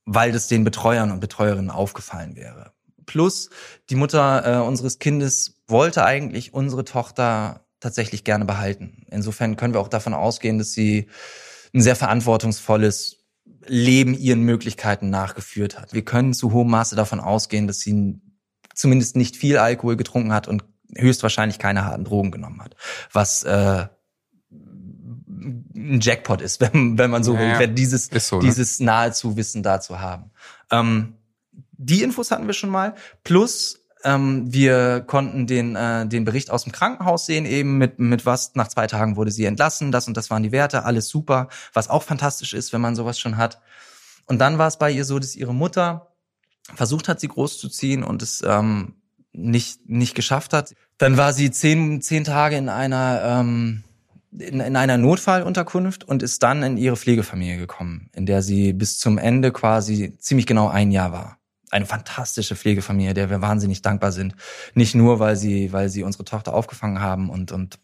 weil das den Betreuern und Betreuerinnen aufgefallen wäre. Plus, die Mutter äh, unseres Kindes wollte eigentlich unsere Tochter tatsächlich gerne behalten. Insofern können wir auch davon ausgehen, dass sie ein sehr verantwortungsvolles Leben ihren Möglichkeiten nachgeführt hat. Wir können zu hohem Maße davon ausgehen, dass sie zumindest nicht viel Alkohol getrunken hat und höchstwahrscheinlich keine harten Drogen genommen hat. Was äh, ein Jackpot ist, wenn, wenn man so Ja, will, dieses, so, ne? dieses nahezu Wissen dazu haben. Ähm, die Infos hatten wir schon mal. Plus, ähm, wir konnten den, äh, den Bericht aus dem Krankenhaus sehen, eben mit, mit was, nach zwei Tagen wurde sie entlassen, das und das waren die Werte, alles super, was auch fantastisch ist, wenn man sowas schon hat. Und dann war es bei ihr so, dass ihre Mutter versucht hat, sie großzuziehen und es ähm, nicht, nicht geschafft hat. Dann war sie zehn, zehn Tage in einer, ähm, in, in einer Notfallunterkunft und ist dann in ihre Pflegefamilie gekommen, in der sie bis zum Ende quasi ziemlich genau ein Jahr war. Eine fantastische Pflegefamilie, der wir wahnsinnig dankbar sind. Nicht nur, weil sie, weil sie unsere Tochter aufgefangen haben und, und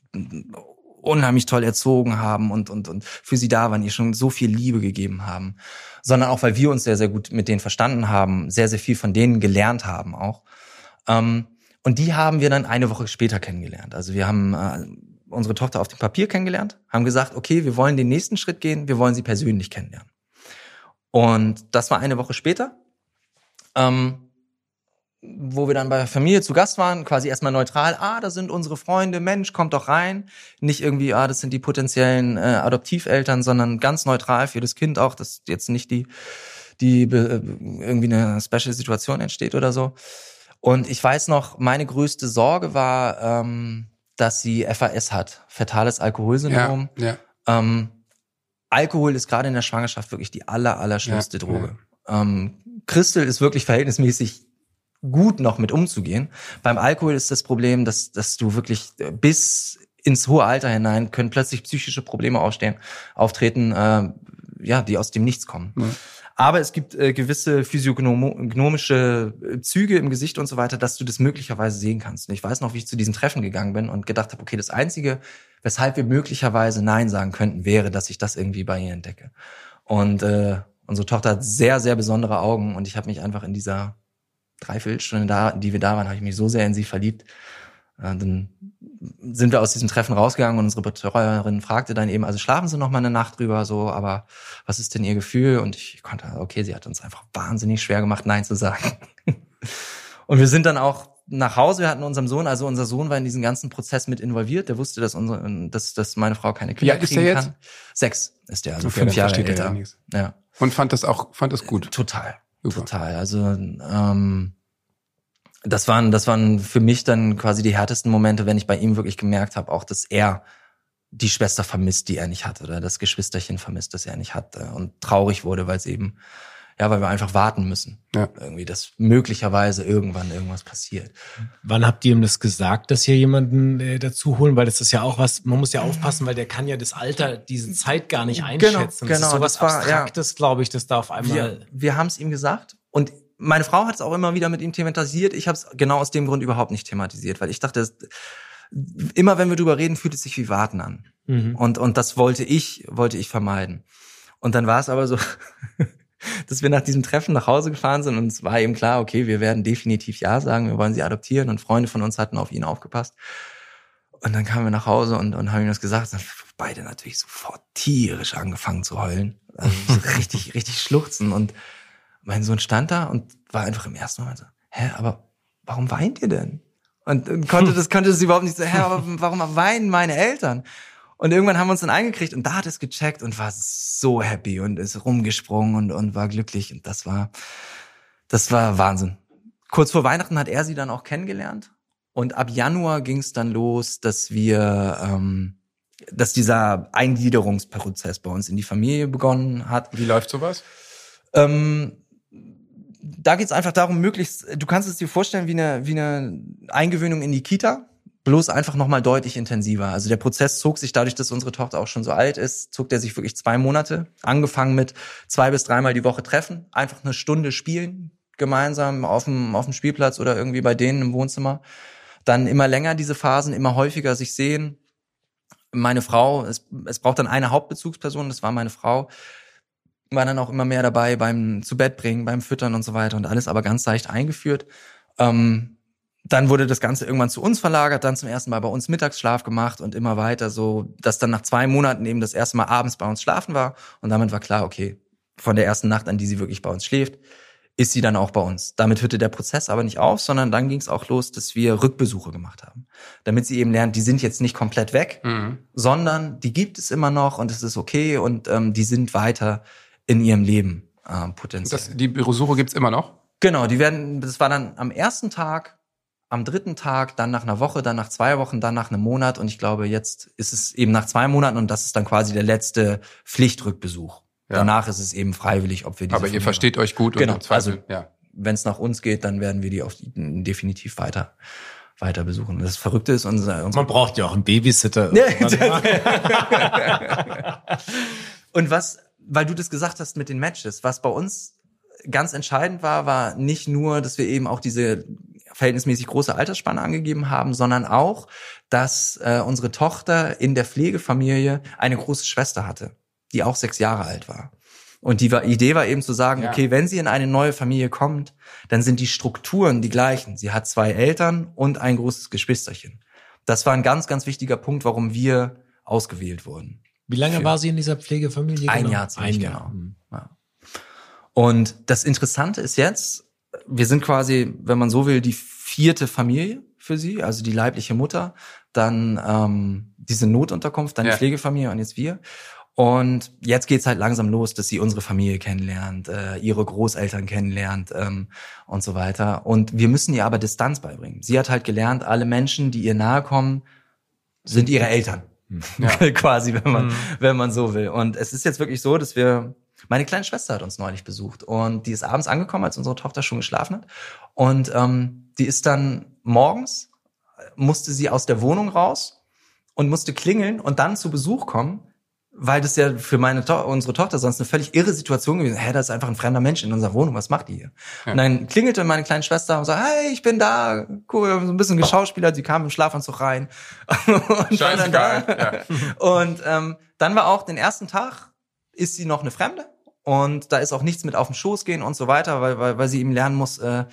unheimlich toll erzogen haben und, und, und für sie da waren, ihr schon so viel Liebe gegeben haben, sondern auch, weil wir uns sehr, sehr gut mit denen verstanden haben, sehr, sehr viel von denen gelernt haben auch. Ähm, und die haben wir dann eine Woche später kennengelernt. Also wir haben äh, unsere Tochter auf dem Papier kennengelernt, haben gesagt, okay, wir wollen den nächsten Schritt gehen, wir wollen sie persönlich kennenlernen. Und das war eine Woche später, ähm, wo wir dann bei der Familie zu Gast waren, quasi erstmal neutral, ah, da sind unsere Freunde, Mensch, kommt doch rein. Nicht irgendwie, ah, das sind die potenziellen äh, Adoptiveltern, sondern ganz neutral für das Kind auch, dass jetzt nicht die, die be- irgendwie eine Special-Situation entsteht oder so. Und ich weiß noch, meine größte Sorge war, ähm, dass sie FAS hat, fetales Alkoholsyndrom. Ja, ja. Ähm, Alkohol ist gerade in der Schwangerschaft wirklich die aller, aller schlimmste Ja, Droge. Ähm, Christel ist wirklich verhältnismäßig gut noch mit umzugehen. Beim Alkohol ist das Problem, dass, dass du wirklich äh, bis ins hohe Alter hinein können plötzlich psychische Probleme aufstehen, auftreten, äh, ja, die aus dem Nichts kommen. Ja. Aber es gibt äh, gewisse physiognomische äh, Züge im Gesicht und so weiter, dass du das möglicherweise sehen kannst. Und ich weiß noch, wie ich zu diesen Treffen gegangen bin und gedacht habe, okay, das Einzige, weshalb wir möglicherweise Nein sagen könnten, wäre, dass ich das irgendwie bei ihr entdecke. Und äh, unsere Tochter hat sehr, sehr besondere Augen und ich habe mich einfach in dieser Dreiviertelstunde, da, die wir da waren, habe ich mich so sehr in sie verliebt. Äh, dann sind wir aus diesem Treffen rausgegangen und unsere Betreuerin fragte dann eben, also schlafen Sie noch mal eine Nacht drüber, so, aber was ist denn Ihr Gefühl? Und ich konnte, okay, sie hat uns einfach wahnsinnig schwer gemacht, Nein zu sagen. und wir sind dann auch nach Hause, wir hatten unseren Sohn, also unser Sohn war in diesen ganzen Prozess mit involviert. Der wusste, dass unsere, dass, dass meine Frau keine Kinder ist kriegen der jetzt? kann. Sechs ist der, also Okay, fünf Jahre er älter. ja. Ja. Und fand das auch, fand das gut. Total. Super. Total. Also ähm, das waren, das waren für mich dann quasi die härtesten Momente, wenn ich bei ihm wirklich gemerkt habe, auch dass er die Schwester vermisst, die er nicht hat, oder das Geschwisterchen vermisst, das er nicht hat äh, und traurig wurde, weil es eben, ja, weil wir einfach warten müssen. Ja. Irgendwie, dass möglicherweise irgendwann irgendwas passiert. Wann habt ihr ihm das gesagt, dass hier jemanden äh, dazu holen? Weil das ist ja auch was, man muss ja aufpassen, weil der kann ja das Alter, diese Zeit gar nicht Genau, einschätzen. das genau, ist sowas das war, ja. Abstraktes, glaube ich, dass da auf einmal. Wir, wir haben es ihm gesagt und meine Frau hat es auch immer wieder mit ihm thematisiert. Ich habe es genau aus dem Grund überhaupt nicht thematisiert, weil ich dachte, es- immer wenn wir drüber reden, fühlt es sich wie Warten an. Mhm. Und, und das wollte ich, wollte ich vermeiden. Und dann war es aber so, dass wir nach diesem Treffen nach Hause gefahren sind und es war eben klar, okay, wir werden definitiv Ja sagen, wir wollen sie adoptieren und Freunde von uns hatten auf ihn aufgepasst. Und dann kamen wir nach Hause und, und haben ihm das gesagt. Dann beide natürlich sofort tierisch angefangen zu heulen. Also so richtig, richtig schluchzen. Und mein Sohn stand da und war einfach im ersten Moment so, hä, aber warum weint ihr denn? Und, und konnte das, konnte das überhaupt nicht so, hä, aber warum weinen meine Eltern? Und irgendwann haben wir uns dann eingekriegt und da hat es gecheckt und war so happy und ist rumgesprungen und, und war glücklich. Und das war, das war Wahnsinn. Kurz vor Weihnachten hat er sie dann auch kennengelernt. Und ab Januar ging es dann los, dass wir, ähm, dass dieser Eingliederungsprozess bei uns in die Familie begonnen hat. Wie läuft sowas? Ähm, da geht es einfach darum, möglichst, du kannst es dir vorstellen wie eine, wie eine Eingewöhnung in die Kita. Bloß einfach nochmal deutlich intensiver. Also der Prozess zog sich dadurch, dass unsere Tochter auch schon so alt ist, zog der sich wirklich zwei Monate. Angefangen mit zwei bis dreimal die Woche treffen, einfach eine Stunde spielen, gemeinsam auf dem, auf dem Spielplatz oder irgendwie bei denen im Wohnzimmer. Dann immer länger diese Phasen, immer häufiger sich sehen. Meine Frau, es, es braucht dann eine Hauptbezugsperson, das war meine Frau, war dann auch immer mehr dabei beim zu Bett bringen, beim Füttern und so weiter und alles aber ganz leicht eingeführt. Ähm, dann wurde das Ganze irgendwann zu uns verlagert, dann zum ersten Mal bei uns Mittagsschlaf gemacht und immer weiter so, dass dann nach zwei Monaten eben das erste Mal abends bei uns schlafen war und damit war klar, okay, von der ersten Nacht an, die sie wirklich bei uns schläft, ist sie dann auch bei uns. Damit hörte der Prozess aber nicht auf, sondern dann ging es auch los, dass wir Rückbesuche gemacht haben. Damit sie eben lernt, die sind jetzt nicht komplett weg, Mhm. sondern die gibt es immer noch und es ist okay und ähm, die sind weiter in ihrem Leben ähm, potenziell. Das, die Besuche gibt's immer noch? Genau, die werden, das war dann am ersten Tag, am dritten Tag, dann nach einer Woche, dann nach zwei Wochen, dann nach einem Monat und ich glaube, jetzt ist es eben nach zwei Monaten und das ist dann quasi der letzte Pflichtrückbesuch. Ja. Danach ist es eben freiwillig, ob wir diese Aber ihr Familie- versteht euch gut Genau, und im Zweifel, also- ja. wenn es nach uns geht, dann werden wir die auf, definitiv weiter weiter besuchen. Das Verrückte ist unser, unser Man braucht ja auch einen Babysitter. Und was, weil du das gesagt hast mit den Matches, was bei uns ganz entscheidend war, war nicht nur, dass wir eben auch diese verhältnismäßig große Altersspanne angegeben haben, sondern auch, dass äh, unsere Tochter in der Pflegefamilie eine große Schwester hatte, die auch sechs Jahre alt war. Und die Idee war eben zu sagen, Ja. okay, wenn sie in eine neue Familie kommt, dann sind die Strukturen die gleichen. Sie hat zwei Eltern und ein großes Geschwisterchen. Das war ein ganz, ganz wichtiger Punkt, warum wir ausgewählt wurden. Wie lange Für- war sie in dieser Pflegefamilie? Ein genau? Jahr ziemlich Ein Jahr. genau. Hm. Ja. Und das Interessante ist jetzt, wir sind quasi, wenn man so will, die vierte Familie für sie, also die leibliche Mutter, dann ähm, diese Notunterkunft, dann Ja. die Pflegefamilie und jetzt wir. Und jetzt geht's halt langsam los, dass sie unsere Familie kennenlernt, äh, ihre Großeltern kennenlernt ähm, und so weiter. Und wir müssen ihr aber Distanz beibringen. Sie hat halt gelernt, alle Menschen, die ihr nahe kommen, sind ihre Eltern. Quasi, wenn man, wenn man so will. Und es ist jetzt wirklich so, dass wir, meine kleine Schwester hat uns neulich besucht und die ist abends angekommen, als unsere Tochter schon geschlafen hat. Und ähm, die ist dann morgens, musste sie aus der Wohnung raus und musste klingeln und dann zu Besuch kommen, weil das ja für meine to unsere Tochter sonst eine völlig irre Situation gewesen. Hä, da ist einfach ein fremder Mensch in unserer Wohnung. Was macht die hier? Und dann klingelte meine kleine Schwester und sagte, hey, ich bin da. Cool, wir haben so ein bisschen geschauspielert. Sie kam im Schlafanzug rein. und war dann Scheißegal, da. Und ähm, dann war auch den ersten Tag ist sie noch eine Fremde und da ist auch nichts mit auf den Schoß gehen und so weiter, weil weil, weil sie eben lernen muss. Äh,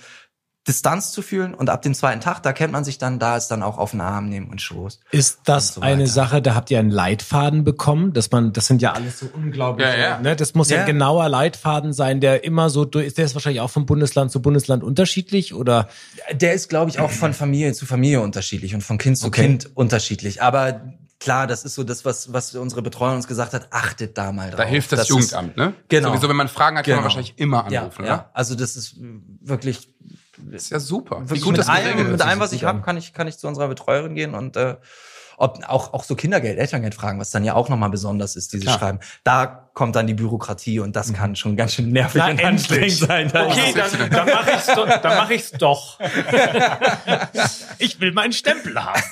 Distanz zu fühlen und ab dem zweiten Tag, da kennt man sich dann, da ist dann auch auf den Arm nehmen und Schoß. Ist das so eine. Sache, da habt ihr einen Leitfaden bekommen, dass man, das sind ja alles so unglaublich, Ja, ja. ne? Das muss ja. Ja. ein genauer Leitfaden sein, der immer so durch, ist der ist wahrscheinlich auch von Bundesland zu Bundesland unterschiedlich oder? Der ist, glaube ich, auch von Familie zu Familie unterschiedlich und von Kind zu Okay. Kind unterschiedlich. Aber klar, das ist so das, was, was unsere Betreuung uns gesagt hat, achtet da mal drauf. Da hilft das, ist- Jugendamt, ne? Genau. Sowieso, wenn man Fragen hat, kann man Genau. wahrscheinlich immer Ja, anrufen, ja. ne? Also das ist wirklich, Das ist ja super. Wie wirklich gut mit das allem, ist. mit allem, was ich habe, kann ich, kann ich zu unserer Betreuerin gehen und äh, ob, auch, auch so Kindergeld, Elterngeld fragen, was dann ja auch nochmal besonders ist, dieses Klar. Schreiben. Da kommt dann die Bürokratie und das kann schon ganz schön nervig Na, und endlich. anstrengend sein. Da Okay, dann, dann mache ich's doch. Dann mach ich's doch. Ich will meinen Stempel haben.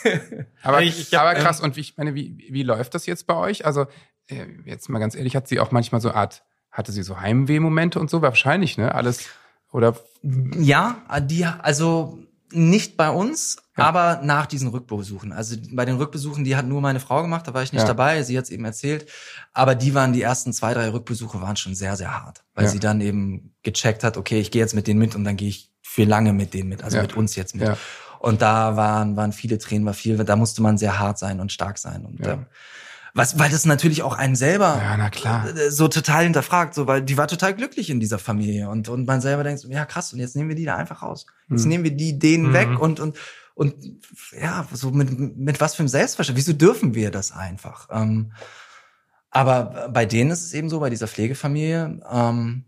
Aber, Ich- ich hab, aber krass, und wie, ich meine, wie, wie läuft das jetzt bei euch? Also, äh, jetzt mal ganz ehrlich, hat sie auch manchmal so Art, hatte sie so Heimwehmomente und so? Wahrscheinlich, ne? Alles, oder, Ja, die, also nicht bei uns, aber nach diesen Rückbesuchen. Also bei den Rückbesuchen, die hat nur meine Frau gemacht, da war ich nicht Ja. dabei, sie hat es eben erzählt. Aber die waren, die ersten zwei, drei Rückbesuche waren schon sehr, sehr hart. Weil Ja. sie dann eben gecheckt hat, okay, ich gehe jetzt mit denen mit und dann gehe ich für lange mit denen mit, also Ja. mit uns jetzt mit. Ja. Und da waren, waren viele Tränen, war viel, da musste man sehr hart sein und stark sein. Und Ja. ähm, was, weil das natürlich auch einen selber Ja, äh, so total hinterfragt, so weil die war total glücklich in dieser Familie und und man selber denkt, ja krass, und jetzt nehmen wir die da einfach raus. Jetzt nehmen wir die denen weg und und und ja, so mit mit was für einem Selbstverständnis. Wieso dürfen wir das einfach? Ähm, aber bei denen ist es eben so, bei dieser Pflegefamilie, ähm,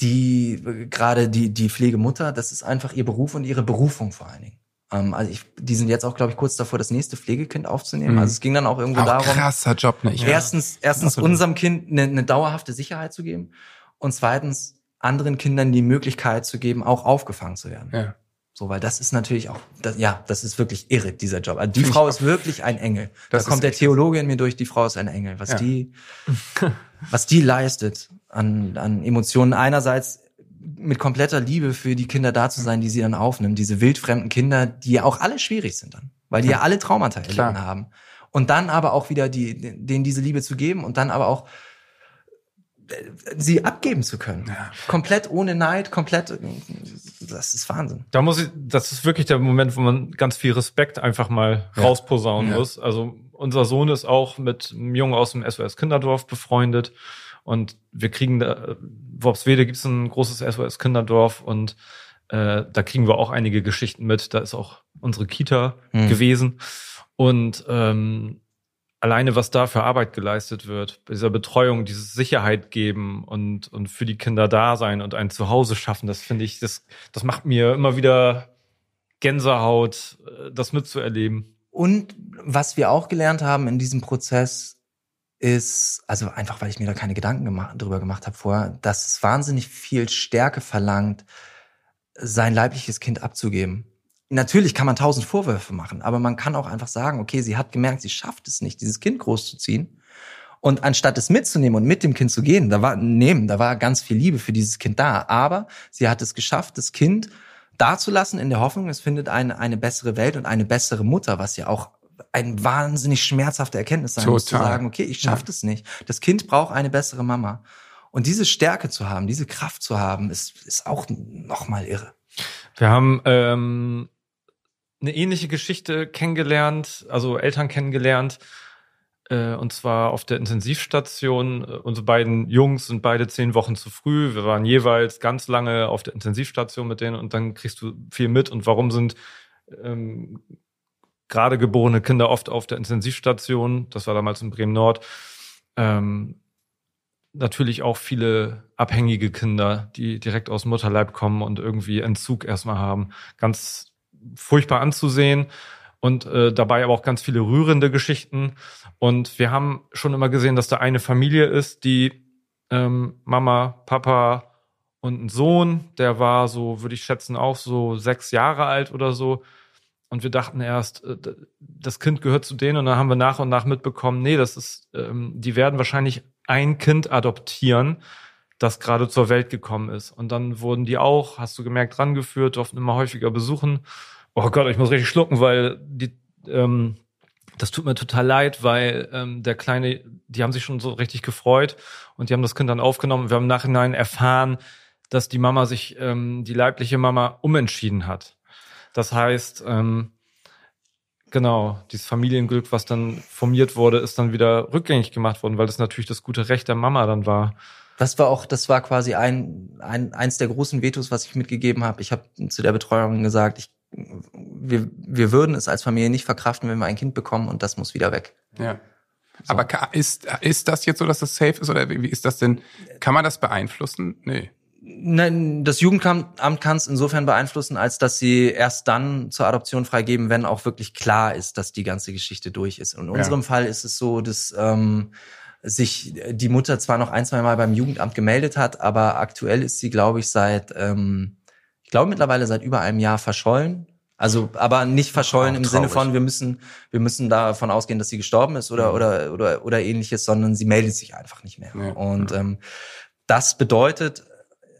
die äh, gerade die die Pflegemutter, das ist einfach ihr Beruf und ihre Berufung vor allen Dingen. Ähm, also ich, die sind jetzt auch, glaube ich, kurz davor, das nächste Pflegekind aufzunehmen. Mhm. Also es ging dann auch irgendwo auch darum, krasser Job, ne? Ich, erstens, erstens unserem Kind eine, eine dauerhafte Sicherheit zu geben und zweitens anderen Kindern die Möglichkeit zu geben, auch aufgefangen zu werden. ja. So, weil das ist natürlich auch, das, ja, das ist wirklich irre, dieser Job. Also die Find ich Frau ist wirklich ein Engel. Das da kommt der Theologe in mir durch, die Frau ist ein Engel. Was Ja. die, was die leistet an, an Emotionen. Einerseits mit kompletter Liebe für die Kinder da zu sein, die sie dann aufnimmt. Diese wildfremden Kinder, die ja auch alle schwierig sind dann. Weil die ja, alle Traumata Klar. erlitten haben. Und dann aber auch wieder die, denen diese Liebe zu geben und dann aber auch äh, sie abgeben zu können. Ja. Komplett ohne Neid, komplett, das ist Wahnsinn. Da muss ich, das ist wirklich der Moment, wo man ganz viel Respekt einfach mal rausposaunen Ja. muss. Also unser Sohn ist auch mit einem Jungen aus dem SOS Kinderdorf befreundet und wir kriegen da, Worpswede gibt es ein großes SOS Kinderdorf und äh, da kriegen wir auch einige Geschichten mit. Da ist auch unsere Kita Hm. gewesen und ähm, alleine was da für Arbeit geleistet wird, bei dieser Betreuung, dieses Sicherheit geben und, und für die Kinder da sein und ein Zuhause schaffen, das finde ich, das, das macht mir immer wieder Gänsehaut, äh, das mitzuerleben. Und was wir auch gelernt haben in diesem Prozess ist, also einfach weil ich mir da keine Gedanken gemacht, drüber gemacht habe vorher, dass es wahnsinnig viel Stärke verlangt, sein leibliches Kind abzugeben. Natürlich kann man tausend Vorwürfe machen, aber man kann auch einfach sagen, okay, sie hat gemerkt, sie schafft es nicht, dieses Kind großzuziehen. Und anstatt es mitzunehmen und mit dem Kind zu gehen, da war nehmen, da war ganz viel Liebe für dieses Kind da. Aber sie hat es geschafft, das Kind dazulassen in der Hoffnung, es findet eine, eine bessere Welt und eine bessere Mutter, was ja auch ein wahnsinnig schmerzhafte Erkenntnis sein muss, zu Total. sagen, okay, ich schaffe das nicht. Das Kind braucht eine bessere Mama. Und diese Stärke zu haben, diese Kraft zu haben, ist, ist auch nochmal irre. Wir haben ähm, eine ähnliche Geschichte kennengelernt, also Eltern kennengelernt, äh, und zwar auf der Intensivstation. Unsere beiden Jungs sind beide zehn Wochen zu früh. Wir waren jeweils ganz lange auf der Intensivstation mit denen und dann kriegst du viel mit. Und warum sind ähm, gerade geborene Kinder oft auf der Intensivstation? Das war damals in Bremen Nord. Ähm, natürlich auch viele abhängige Kinder, die direkt aus Mutterleib kommen und irgendwie Entzug erstmal haben. Ganz furchtbar anzusehen und äh, dabei aber auch ganz viele rührende Geschichten. Und wir haben schon immer gesehen, dass da eine Familie ist, die ähm, Mama, Papa und ein Sohn, der war so, würde ich schätzen, auch so sechs Jahre alt oder so. Und wir dachten erst, äh, das Kind gehört zu denen und dann haben wir nach und nach mitbekommen, nee, das ist, ähm, die werden wahrscheinlich ein Kind adoptieren, das gerade zur Welt gekommen ist. Und dann wurden die auch, hast du gemerkt, rangeführt, durften immer häufiger besuchen. Oh Gott, ich muss richtig schlucken, weil die, ähm, das tut mir total leid, weil ähm, der Kleine, die haben sich schon so richtig gefreut und die haben das Kind dann aufgenommen. Wir haben im Nachhinein erfahren, dass die Mama sich, ähm, die leibliche Mama, umentschieden hat. Das heißt, ähm, genau, dieses Familienglück, was dann formiert wurde, ist dann wieder rückgängig gemacht worden, weil das natürlich das gute Recht der Mama dann war. Das war auch, das war quasi ein, ein eins der großen Vetos, was ich mitgegeben habe. Ich habe zu der Betreuerin gesagt, ich, wir, wir würden es als Familie nicht verkraften, wenn wir ein Kind bekommen und das muss wieder weg. Ja. Aber ka- ist, ist das jetzt so, dass das safe ist oder wie wie ist das denn? Kann man das beeinflussen? Nee. Nein, das Jugendamt kann es insofern beeinflussen, als dass sie erst dann zur Adoption freigeben, wenn auch wirklich klar ist, dass die ganze Geschichte durch ist. In unserem Fall ist es so, dass ähm, sich die Mutter zwar noch ein, zwei Mal beim Jugendamt gemeldet hat, aber aktuell ist sie, glaube ich, seit, ähm, ich glaube mittlerweile seit über einem Jahr verschollen. Also, aber nicht verschollen Auch im Sinne von, wir müssen, wir müssen davon ausgehen, dass sie gestorben ist oder, oder, oder, oder ähnliches, sondern sie meldet sich einfach nicht mehr. Ja. Und ähm, das bedeutet,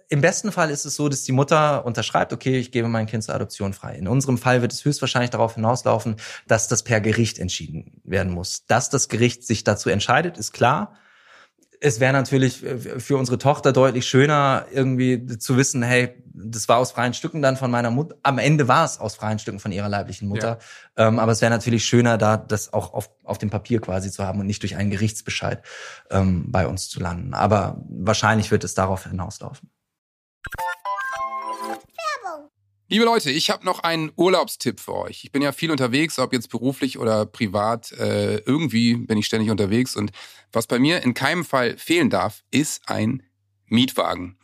im besten Fall ist es so, dass die Mutter unterschreibt, okay, ich gebe mein Kind zur Adoption frei. In unserem Fall wird es höchstwahrscheinlich darauf hinauslaufen, dass das per Gericht entschieden werden muss. Dass das Gericht sich dazu entscheidet, ist klar. Es wäre natürlich für unsere Tochter deutlich schöner, irgendwie zu wissen, hey, das war aus freien Stücken dann von meiner Mutter. Am Ende war es aus freien Stücken von ihrer leiblichen Mutter. Ähm, aber es wäre natürlich schöner, da das auch auf, auf dem Papier quasi zu haben und nicht durch einen Gerichtsbescheid ähm, bei uns zu landen. Aber wahrscheinlich wird es darauf hinauslaufen. Liebe Leute, ich habe noch einen Urlaubstipp für euch. Ich bin ja viel unterwegs, ob jetzt beruflich oder privat. Äh, irgendwie bin ich ständig unterwegs. Und was bei mir in keinem Fall fehlen darf, ist ein Mietwagen.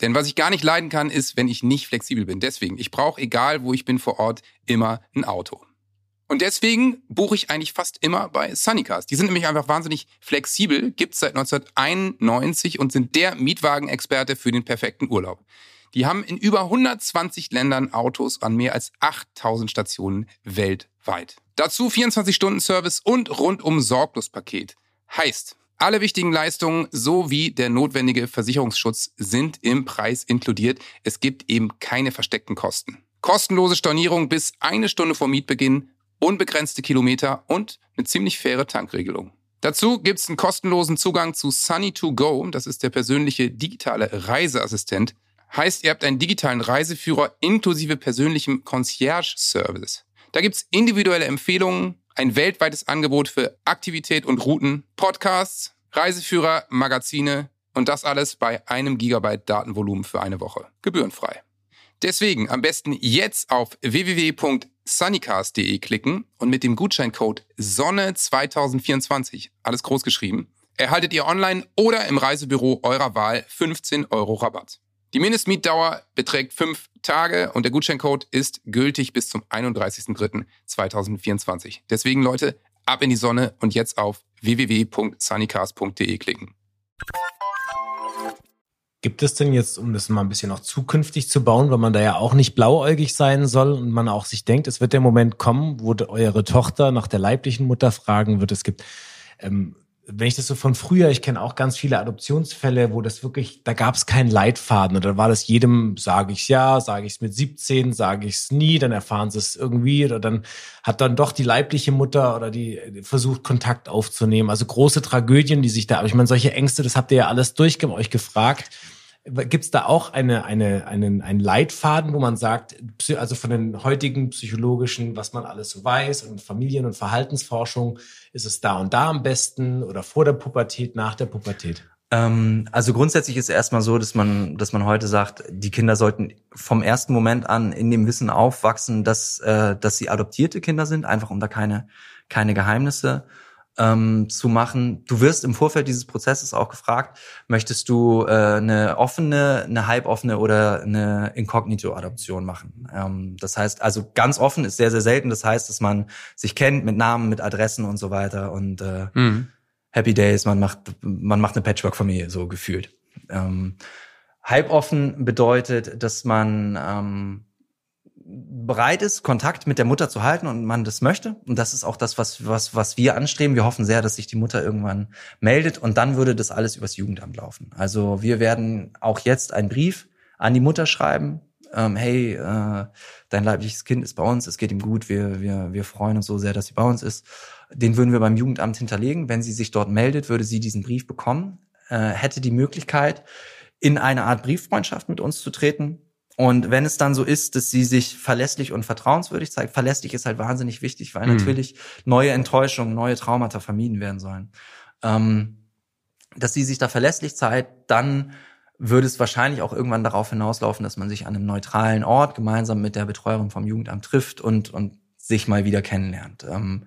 Denn was ich gar nicht leiden kann, ist, wenn ich nicht flexibel bin. Deswegen, ich brauche, egal wo ich bin vor Ort, immer ein Auto. Und deswegen buche ich eigentlich fast immer bei Sunnycars. Die sind nämlich einfach wahnsinnig flexibel, gibt's seit 1991 und sind der Mietwagenexperte für den perfekten Urlaub. Die haben in über 120 Ländern Autos an mehr als 8000 Stationen weltweit. Dazu 24-Stunden-Service und rundum Sorglos-Paket. Heißt, alle wichtigen Leistungen sowie der notwendige Versicherungsschutz sind im Preis inkludiert. Es gibt eben keine versteckten Kosten. Kostenlose Stornierung bis eine Stunde vor Mietbeginn, unbegrenzte Kilometer und eine ziemlich faire Tankregelung. Dazu gibt's einen kostenlosen Zugang zu Sunny2Go, das ist der persönliche digitale Reiseassistent. Heißt, ihr habt einen digitalen Reiseführer inklusive persönlichem Concierge-Service. Da gibt's individuelle Empfehlungen, ein weltweites Angebot für Aktivität und Routen, Podcasts, Reiseführer, Magazine und das alles bei einem Gigabyte Datenvolumen für eine Woche. Gebührenfrei. Deswegen am besten jetzt auf www.sunnycast.de klicken und mit dem Gutscheincode Sonne2024, alles groß geschrieben, erhaltet ihr online oder im Reisebüro eurer Wahl 15 Euro Rabatt. Die Mindestmietdauer beträgt fünf Tage und der Gutscheincode ist gültig bis zum 31.03.2024. Deswegen Leute, ab in die Sonne und jetzt auf www.sunnycast.de klicken. Gibt es denn jetzt, um das mal ein bisschen noch zukünftig zu bauen, weil man da ja auch nicht blauäugig sein soll und man auch sich denkt, es wird der Moment kommen, wo eure Tochter nach der leiblichen Mutter fragen wird, es gibt, ähm, wenn ich das so von früher, ich kenne auch ganz viele Adoptionsfälle, wo das wirklich, da gab es keinen Leitfaden oder war das jedem, sage ich's ja, sage ich's mit 17, sage ich's nie, dann erfahren sie es irgendwie oder dann hat dann doch die leibliche Mutter oder die versucht Kontakt aufzunehmen. Also große Tragödien, die sich da, aber ich meine, solche Ängste, das habt ihr ja alles durch euch gefragt. Gibt es da auch eine, eine, einen, einen Leitfaden, wo man sagt, also von den heutigen psychologischen, was man alles so weiß und Familien- und Verhaltensforschung, ist es da und da am besten oder vor der Pubertät, nach der Pubertät? Ähm, also grundsätzlich ist es erstmal so, dass man, dass man heute sagt, die Kinder sollten vom ersten Moment an in dem Wissen aufwachsen, dass, äh, dass sie adoptierte Kinder sind, einfach um da keine, keine Geheimnisse ähm, zu machen. Du wirst im Vorfeld dieses Prozesses auch gefragt, möchtest du äh, eine offene, eine halboffene oder eine Inkognito-Adoption machen? Ähm, das heißt, also ganz offen ist sehr, sehr selten. Das heißt, dass man sich kennt mit Namen, mit Adressen und so weiter und äh, mhm. Happy Days, man macht, man macht eine Patchwork-Familie, so gefühlt. Ähm, halboffen bedeutet, dass man ähm, bereit ist, Kontakt mit der Mutter zu halten und man das möchte. Und das ist auch das, was, was, was wir anstreben. Wir hoffen sehr, dass sich die Mutter irgendwann meldet und dann würde das alles übers Jugendamt laufen. Also wir werden auch jetzt einen Brief an die Mutter schreiben. Ähm, hey, äh, dein leibliches Kind ist bei uns, es geht ihm gut, wir, wir, wir freuen uns so sehr, dass sie bei uns ist. Den würden wir beim Jugendamt hinterlegen. Wenn sie sich dort meldet, würde sie diesen Brief bekommen, äh, hätte die Möglichkeit, in eine Art Brieffreundschaft mit uns zu treten und wenn es dann so ist, dass sie sich verlässlich und vertrauenswürdig zeigt, verlässlich ist halt wahnsinnig wichtig, weil mhm. natürlich neue Enttäuschungen, neue Traumata vermieden werden sollen. Ähm, dass sie sich da verlässlich zeigt, dann würde es wahrscheinlich auch irgendwann darauf hinauslaufen, dass man sich an einem neutralen Ort gemeinsam mit der Betreuerin vom Jugendamt trifft und, und sich mal wieder kennenlernt. Ähm,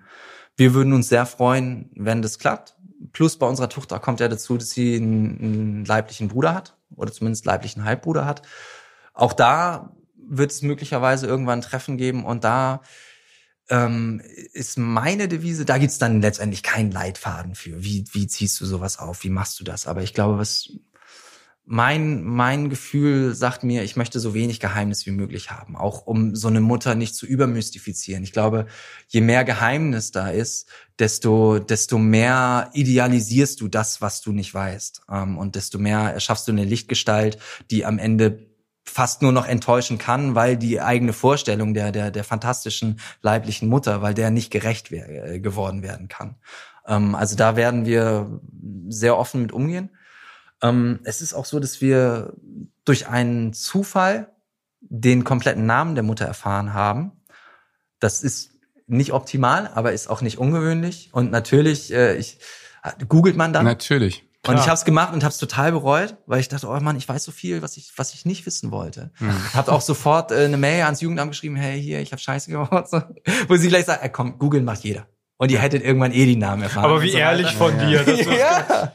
wir würden uns sehr freuen, wenn das klappt. Plus bei unserer Tochter kommt ja dazu, dass sie einen, einen leiblichen Bruder hat oder zumindest leiblichen Halbbruder hat. Auch da wird es möglicherweise irgendwann Treffen geben und da ähm, ist meine Devise, da gibt's dann letztendlich keinen Leitfaden für. Wie, wie ziehst du sowas auf? Wie machst du das? Aber ich glaube, was mein, mein Gefühl sagt mir, ich möchte so wenig Geheimnis wie möglich haben, auch um so eine Mutter nicht zu übermystifizieren. Ich glaube, je mehr Geheimnis da ist, desto, desto mehr idealisierst du das, was du nicht weißt. Ähm, und desto mehr erschaffst du eine Lichtgestalt, die am Ende fast nur noch enttäuschen kann, weil die eigene Vorstellung der, der, der fantastischen leiblichen Mutter, weil der nicht gerecht wär, äh, geworden werden kann. Ähm, also da werden wir sehr offen mit umgehen. Ähm, es ist auch so, dass wir durch einen Zufall den kompletten Namen der Mutter erfahren haben. Das ist nicht optimal, aber ist auch nicht ungewöhnlich. Und natürlich, äh, ich, googelt man dann. Natürlich. Und ich habe es gemacht und habe es total bereut, weil ich dachte, oh Mann, ich weiß so viel, was ich was ich nicht wissen wollte. Mhm. Habe auch sofort äh, eine Mail ans Jugendamt geschrieben, hey hier, ich habe Scheiße gebaut, so. wo sie gleich sagt, äh, komm, googeln macht jeder. Und ihr hättet irgendwann eh die Namen erfahren. Aber wie so ehrlich von ja. dir. Das ja.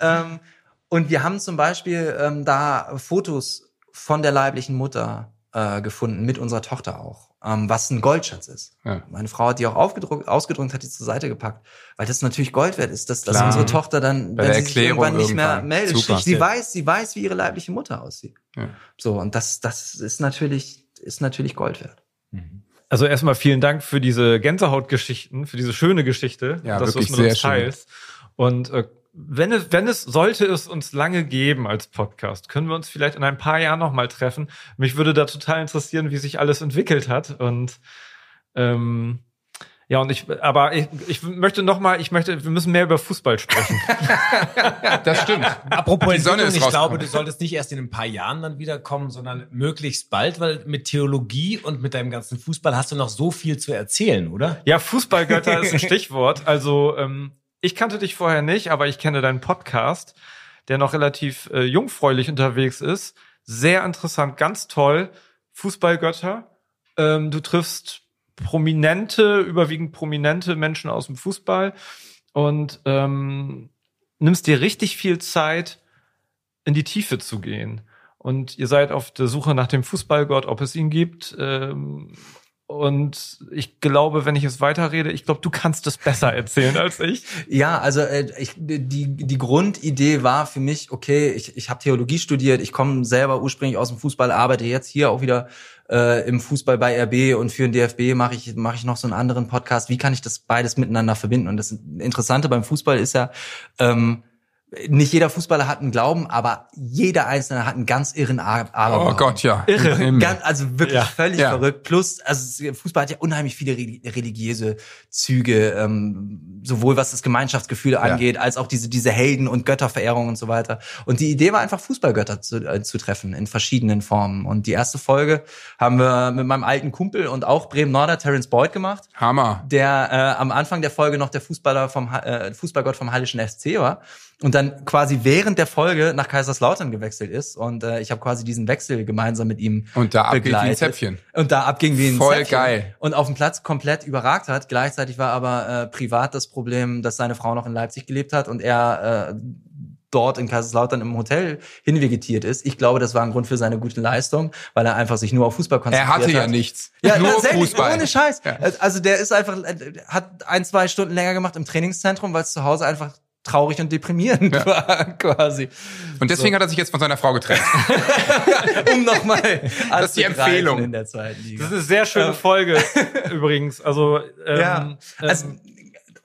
ähm, und wir haben zum Beispiel ähm, da Fotos von der leiblichen Mutter äh, gefunden, mit unserer Tochter auch. Ähm, was ein Goldschatz ist. Ja. Meine Frau hat die auch aufgedruckt, ausgedruckt, hat die zur Seite gepackt, weil das natürlich Gold wert ist, dass, dass unsere Tochter dann, Bei wenn sie sich irgendwann nicht mehr meldet, Super. sie weiß, sie weiß, wie ihre leibliche Mutter aussieht. Ja. So und das, das ist natürlich, ist natürlich Gold wert. Also erstmal vielen Dank für diese Gänsehautgeschichten, für diese schöne Geschichte, Ja, dass du es mit uns sehr schön. teilst. Und äh, wenn es, wenn es, sollte es uns lange geben als Podcast, können wir uns vielleicht in ein paar Jahren nochmal treffen. Mich würde da total interessieren, wie sich alles entwickelt hat. Und ähm, ja, und ich, aber ich, ich möchte nochmal, ich möchte, wir müssen mehr über Fußball sprechen. Das stimmt. Apropos Die Sonne ist ich glaube, du solltest nicht erst in ein paar Jahren dann wiederkommen, sondern möglichst bald, weil mit Theologie und mit deinem ganzen Fußball hast du noch so viel zu erzählen, oder? Ja, Fußballgötter ist ein Stichwort. Also ähm, ich kannte dich vorher nicht, aber ich kenne deinen Podcast, der noch relativ äh, jungfräulich unterwegs ist. Sehr interessant, ganz toll. Fußballgötter. Ähm, du triffst prominente, überwiegend prominente Menschen aus dem Fußball und ähm, nimmst dir richtig viel Zeit, in die Tiefe zu gehen. Und ihr seid auf der Suche nach dem Fußballgott, ob es ihn gibt. Ähm, und ich glaube, wenn ich es weiterrede, ich glaube, du kannst es besser erzählen als ich. Ja, also äh, ich, die, die Grundidee war für mich, okay, ich, ich habe Theologie studiert, ich komme selber ursprünglich aus dem Fußball, arbeite jetzt hier auch wieder äh, im Fußball bei RB und für den DFB mache ich, mache ich noch so einen anderen Podcast. Wie kann ich das beides miteinander verbinden? Und das Interessante beim Fußball ist ja, ähm, nicht jeder Fußballer hat einen Glauben, aber jeder Einzelne hat einen ganz irren A- Oh Aberglauben. Gott, ja. Irre. Ganz, also wirklich Ja. völlig Ja. verrückt. Plus, also Fußball hat ja unheimlich viele reli- religiöse Züge, ähm, sowohl was das Gemeinschaftsgefühl angeht, als auch diese diese Helden und Götterverehrung und so weiter. Und die Idee war einfach Fußballgötter zu, äh, zu treffen in verschiedenen Formen. Und die erste Folge haben wir mit meinem alten Kumpel und auch Bremen Norder Terence Boyd gemacht Hammer. der äh, am Anfang der Folge noch der Fußballer vom äh, Fußballgott vom Hallischen FC war und dann quasi während der Folge nach Kaiserslautern gewechselt ist und äh, ich habe quasi diesen Wechsel gemeinsam mit ihm Und da abgeht wie ein. Zäpfchen. und da abging wie ein Voll Zäpfchen. geil. und auf dem Platz komplett überragt hat. Gleichzeitig war aber äh, privat das Problem, dass seine Frau noch in Leipzig gelebt hat und er äh, dort in Kaiserslautern im Hotel hinvegetiert ist. Ich glaube, das war ein Grund für seine gute Leistung, weil er einfach sich nur auf Fußball Er konzentriert hatte ja hat. nichts. Ja, Nur Fußball. ohne Scheiß. Ja. Also der ist einfach, hat ein, zwei Stunden länger gemacht im Trainingszentrum, weil es zu Hause einfach traurig und deprimierend Ja. war, quasi. Und deswegen hat er sich jetzt von seiner Frau getrennt. Um nochmal Das ist die Empfehlung. in der zweiten Liga. Das ist eine sehr schöne Folge übrigens. Also ähm, Ja, also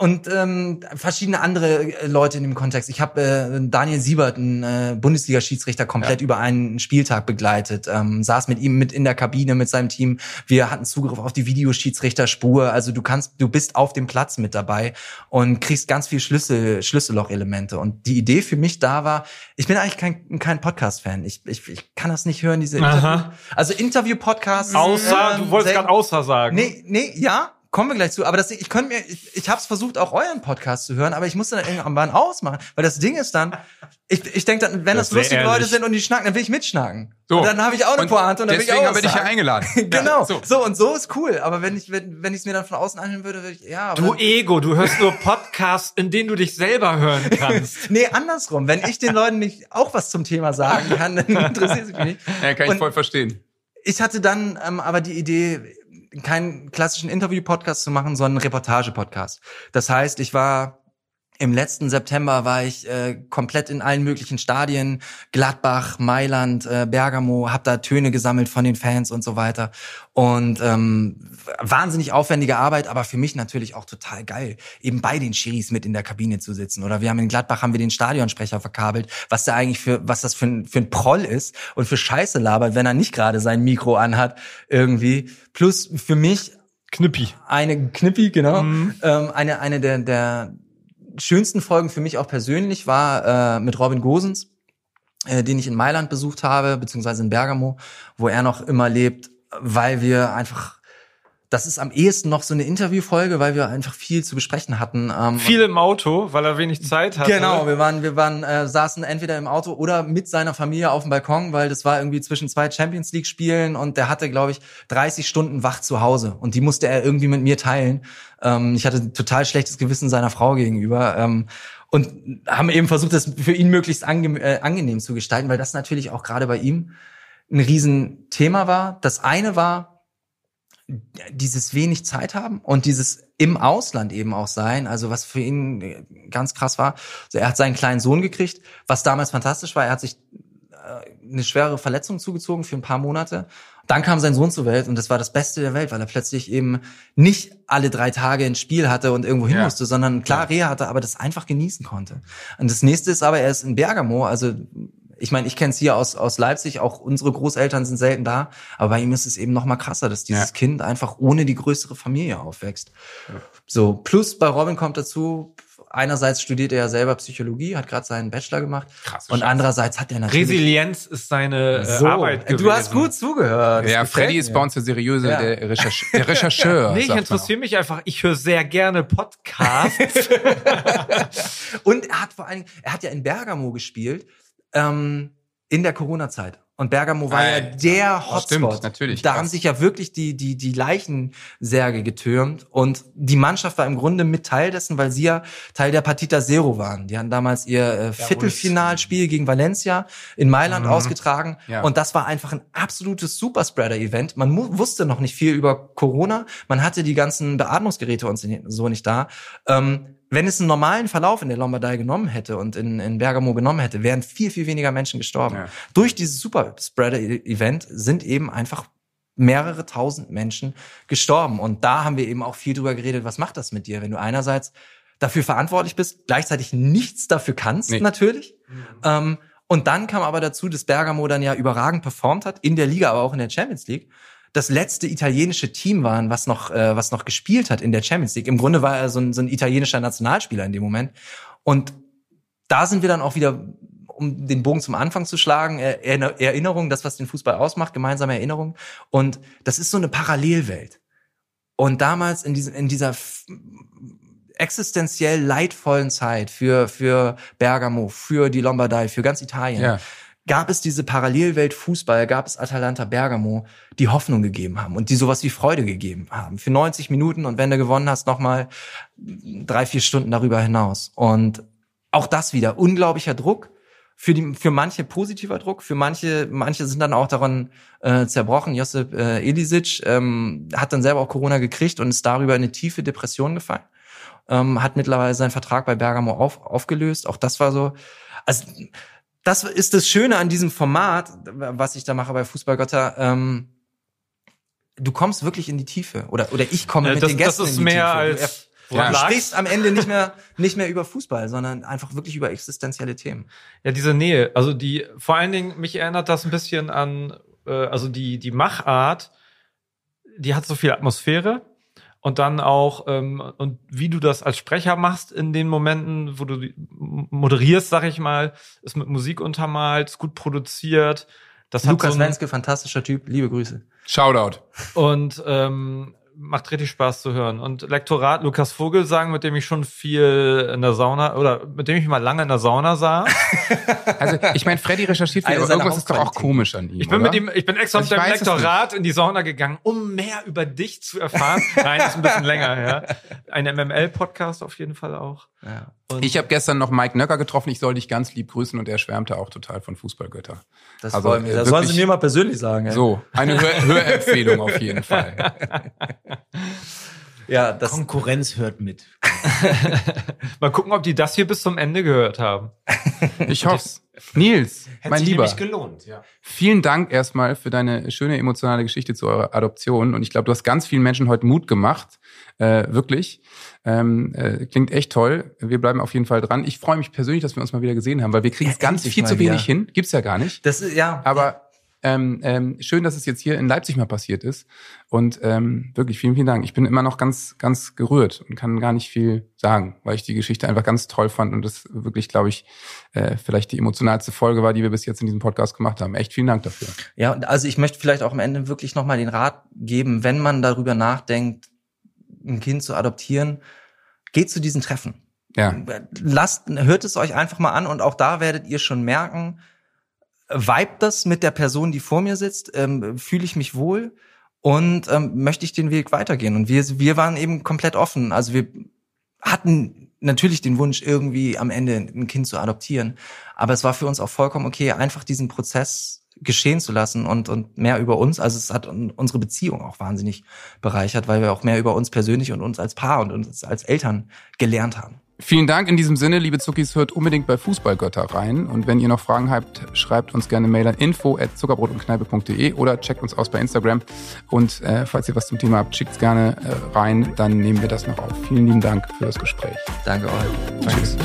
und ähm, verschiedene andere äh, Leute in dem Kontext. Ich habe äh, Daniel Siebert, einen äh, Bundesliga-Schiedsrichter, komplett über einen Spieltag begleitet. Ähm, saß mit ihm mit in der Kabine mit seinem Team. Wir hatten Zugriff auf die Videoschiedsrichterspur. Also du kannst, du bist auf dem Platz mit dabei und kriegst ganz viel Schlüssel, Schlüsselloch-Elemente. Und die Idee für mich da war, ich bin eigentlich kein, kein Podcast-Fan. Ich, ich, ich kann das nicht hören, diese. Interview. Also Interview-Podcasts. außer, ähm, du wolltest gerade außer sagen. Nee, nee, ja, kommen wir gleich zu. Aber das, ich könnte mir, ich, ich habe es versucht, auch euren Podcast zu hören, aber ich musste dann irgendwann ausmachen, weil das Ding ist dann, ich, ich denke dann, wenn Das das, lustige ehrlich. Leute sind und die schnacken, dann will ich mitschnacken. So. Und dann habe ich auch eine Und Pointe und dann will ich deswegen auch habe ich dich ja eingeladen. Genau, Ja, so. so. und so ist cool. Aber wenn ich wenn, wenn ich es mir dann von außen anhören würde, würde ich ja. Aber Du Ego, du hörst nur Podcasts, in denen du dich selber hören kannst. nee, andersrum. Wenn ich den Leuten nicht auch was zum Thema sagen kann, dann interessiert es mich nicht. Ja, kann ich Und- voll verstehen. Ich hatte dann ähm, aber die Idee, keinen klassischen Interview-Podcast zu machen, sondern Reportage-Podcast. Das heißt, ich war im letzten September war ich äh, komplett in allen möglichen Stadien, Gladbach, Mailand, äh, Bergamo, hab da Töne gesammelt von den Fans und so weiter. Und ähm, wahnsinnig aufwendige Arbeit, aber für mich natürlich auch total geil, eben bei den Schiris mit in der Kabine zu sitzen. Oder wir haben in Gladbach haben wir den Stadionsprecher verkabelt, was da eigentlich für was das für ein, für ein Proll ist und für Scheiße labert, wenn er nicht gerade sein Mikro anhat irgendwie. Plus für mich Knippi. eine Knippi, genau. Ähm, eine eine der, der schönsten Folgen für mich auch persönlich war äh, mit Robin Gosens, äh, den ich in Mailand besucht habe, beziehungsweise in Bergamo, wo er noch immer lebt, weil wir einfach, das ist am ehesten noch so eine Interviewfolge, weil wir einfach viel zu besprechen hatten. Ähm, Viel im Auto, weil er wenig Zeit hatte. Genau, wir waren, wir waren, äh, saßen entweder im Auto oder mit seiner Familie auf dem Balkon, weil das war irgendwie zwischen zwei Champions League Spielen und der hatte, glaube ich, 30 Stunden wach zu Hause und die musste er irgendwie mit mir teilen. Ähm, ich hatte ein total schlechtes Gewissen seiner Frau gegenüber. Ähm, und haben eben versucht, das für ihn möglichst ange äh, angenehm zu gestalten, weil das natürlich auch gerade bei ihm ein Riesenthema war. Das eine war, dieses wenig Zeit haben und dieses im Ausland eben auch sein, also was für ihn äh, ganz krass war. Also er hat seinen kleinen Sohn gekriegt, was damals fantastisch war. Er hat sich äh, eine schwere Verletzung zugezogen für ein paar Monate. Dann kam sein Sohn zur Welt und das war das Beste der Welt, weil er plötzlich eben nicht alle drei Tage ein Spiel hatte und irgendwo hin Ja. musste, sondern klar Reha hatte, aber das einfach genießen konnte. Und das nächste ist aber, er ist in Bergamo, also ich meine, ich kenne es hier aus, aus Leipzig, auch unsere Großeltern sind selten da, aber bei ihm ist es eben noch mal krasser, dass dieses Ja. Kind einfach ohne die größere Familie aufwächst. So, plus bei Robin kommt dazu, einerseits studiert er ja selber Psychologie, hat gerade seinen Bachelor gemacht Krasse und Scheiße. andererseits hat er natürlich... Resilienz ist seine äh, so, Arbeit gewesen. du hast gut zugehört. Ja, Freddy ist bei uns der seriöse, Ja. der, Recherche, der Rechercheur. Nee, ich interessiere mich einfach. Ich höre sehr gerne Podcasts. Und er hat vor allen Dingen, er hat ja in Bergamo gespielt, ähm, in der Corona-Zeit. Und Bergamo war ja Alter. der Hotspot. Stimmt, natürlich, Da krass. haben sich ja wirklich die, die, die Leichensärge getürmt. Und die Mannschaft war im Grunde mit Teil dessen, weil sie ja Teil der Partita Zero waren. Die hatten damals ihr äh, Viertelfinalspiel gegen Valencia in Mailand ausgetragen. Mhm. Ja. Und das war einfach ein absolutes Superspreader-Event. Man wusste noch nicht viel über Corona. Man hatte die ganzen Beatmungsgeräte und so nicht da. Ähm, wenn es einen normalen Verlauf in der Lombardei genommen hätte und in, in Bergamo genommen hätte, wären viel, viel weniger Menschen gestorben. Ja. Durch dieses Superspreader-Event sind eben einfach mehrere tausend Menschen gestorben. Und da haben wir eben auch viel drüber geredet, was macht das mit dir, wenn du einerseits dafür verantwortlich bist, gleichzeitig nichts dafür kannst, Nee. natürlich. Ähm, und dann kam aber dazu, dass Bergamo dann ja überragend performt hat, in der Liga, aber auch in der Champions League. Das letzte italienische Team waren, was noch, äh, was noch gespielt hat in der Champions League. Im Grunde war er so ein, so ein italienischer Nationalspieler in dem Moment. Und da sind wir dann auch wieder, um den Bogen zum Anfang zu schlagen, Erinner- Erinnerung, das, was den Fußball ausmacht, gemeinsame Erinnerung. Und das ist so eine Parallelwelt. Und damals in, diesem, in dieser existenziell leidvollen Zeit für, für Bergamo, für die Lombardei, für ganz Italien, Ja. Gab es diese Parallelwelt Fußball, gab es Atalanta Bergamo, die Hoffnung gegeben haben und die sowas wie Freude gegeben haben. Für 90 Minuten und wenn du gewonnen hast, nochmal drei, vier Stunden darüber hinaus. Und auch das wieder unglaublicher Druck. Für, die, für manche positiver Druck, für manche, manche sind dann auch daran äh, zerbrochen. Josip äh, Elisic ähm, hat dann selber auch Corona gekriegt und ist darüber in eine tiefe Depression gefallen. Ähm, hat mittlerweile seinen Vertrag bei Bergamo auf, aufgelöst. Auch das war so. Also das ist das Schöne an diesem Format, was ich da mache bei Fußballgötter. Ähm, du kommst wirklich in die Tiefe. Oder, oder ich komme Äh, mit das, den das Gästen ist in die mehr Tiefe. als Du Ja. sprichst am Ende nicht mehr, nicht mehr über Fußball, sondern einfach wirklich über existenzielle Themen. Ja, diese Nähe. Also die, vor allen Dingen, mich erinnert das ein bisschen an, äh, also die, die Machart, die hat so viel Atmosphäre. Und dann auch, ähm, und wie du das als Sprecher machst in den Momenten, wo du die- moderierst, sag ich mal, ist mit Musik untermalt, ist gut produziert. Das hat Lukas so Wenske, fantastischer Typ, liebe Grüße. Shoutout. und ähm, macht richtig Spaß zu hören. Und Lektorat Lukas Vogelsang, mit dem ich schon viel in der Sauna oder mit dem ich mal lange in der Sauna saß. Also, ich meine, Freddy recherchiert viel, aber seiner irgendwas ist doch auch komisch an ihm. Ich bin oder? mit ihm, ich bin extra Also mit dem Lektorat in die Sauna gegangen, um mehr über dich zu erfahren. Nein, ist ein bisschen länger, ja. Ein MML-Podcast auf jeden Fall auch. Ja. Und Ich habe gestern noch Mike Nöcker getroffen. Ich soll dich ganz lieb grüßen und er schwärmte auch total von Fußballgötter. Das Also, freut mich. äh, Das sollen Sie mir mal persönlich sagen. ey. So, eine Hör Hörempfehlung auf jeden Fall. Ja, das, Konkurrenz hört mit. mal gucken, ob die das hier bis zum Ende gehört haben. Ich hoff's. Nils, Hätte mein sich Lieber, gelohnt, ja. vielen Dank erstmal für deine schöne emotionale Geschichte zu eurer Adoption. Und ich glaube, du hast ganz vielen Menschen heute Mut gemacht. Äh, wirklich. Ähm, äh, klingt echt toll. Wir bleiben auf jeden Fall dran. Ich freue mich persönlich, dass wir uns mal wieder gesehen haben, weil wir kriegen es ganz viel zu wenig wieder. hin. Gibt's ja gar nicht. das ist, ja. Aber ähm, ähm, schön, dass es jetzt hier in Leipzig mal passiert ist. Und ähm, wirklich vielen, vielen Dank. Ich bin immer noch ganz, ganz gerührt und kann gar nicht viel sagen, weil ich die Geschichte einfach ganz toll fand und das wirklich, glaube ich, äh, vielleicht die emotionalste Folge war, die wir bis jetzt in diesem Podcast gemacht haben. Echt vielen Dank dafür. Ja, also ich möchte vielleicht auch am Ende wirklich nochmal den Rat geben, wenn man darüber nachdenkt, ein Kind zu adoptieren, geht zu diesen Treffen. Ja, Lasst, hört es euch einfach mal an und auch da werdet ihr schon merken, vibet das mit der Person, die vor mir sitzt, ähm, fühle ich mich wohl und ähm, möchte ich den Weg weitergehen. Und wir, wir waren eben komplett offen. Also wir hatten natürlich den Wunsch, irgendwie am Ende ein Kind zu adoptieren. Aber es war für uns auch vollkommen okay, einfach diesen Prozess geschehen zu lassen und, und mehr über uns. Also es hat unsere Beziehung auch wahnsinnig bereichert, weil wir auch mehr über uns persönlich und uns als Paar und uns als Eltern gelernt haben. Vielen Dank in diesem Sinne, liebe Zuckis, hört unbedingt bei Fußballgötter rein. Und wenn ihr noch Fragen habt, schreibt uns gerne Mail an info at zuckerbrotundkneipe.de oder checkt uns aus bei Instagram. Und äh, falls ihr was zum Thema habt, schickt es gerne äh, rein, dann nehmen wir das noch auf. Vielen lieben Dank für das Gespräch. Danke euch. Tschüss.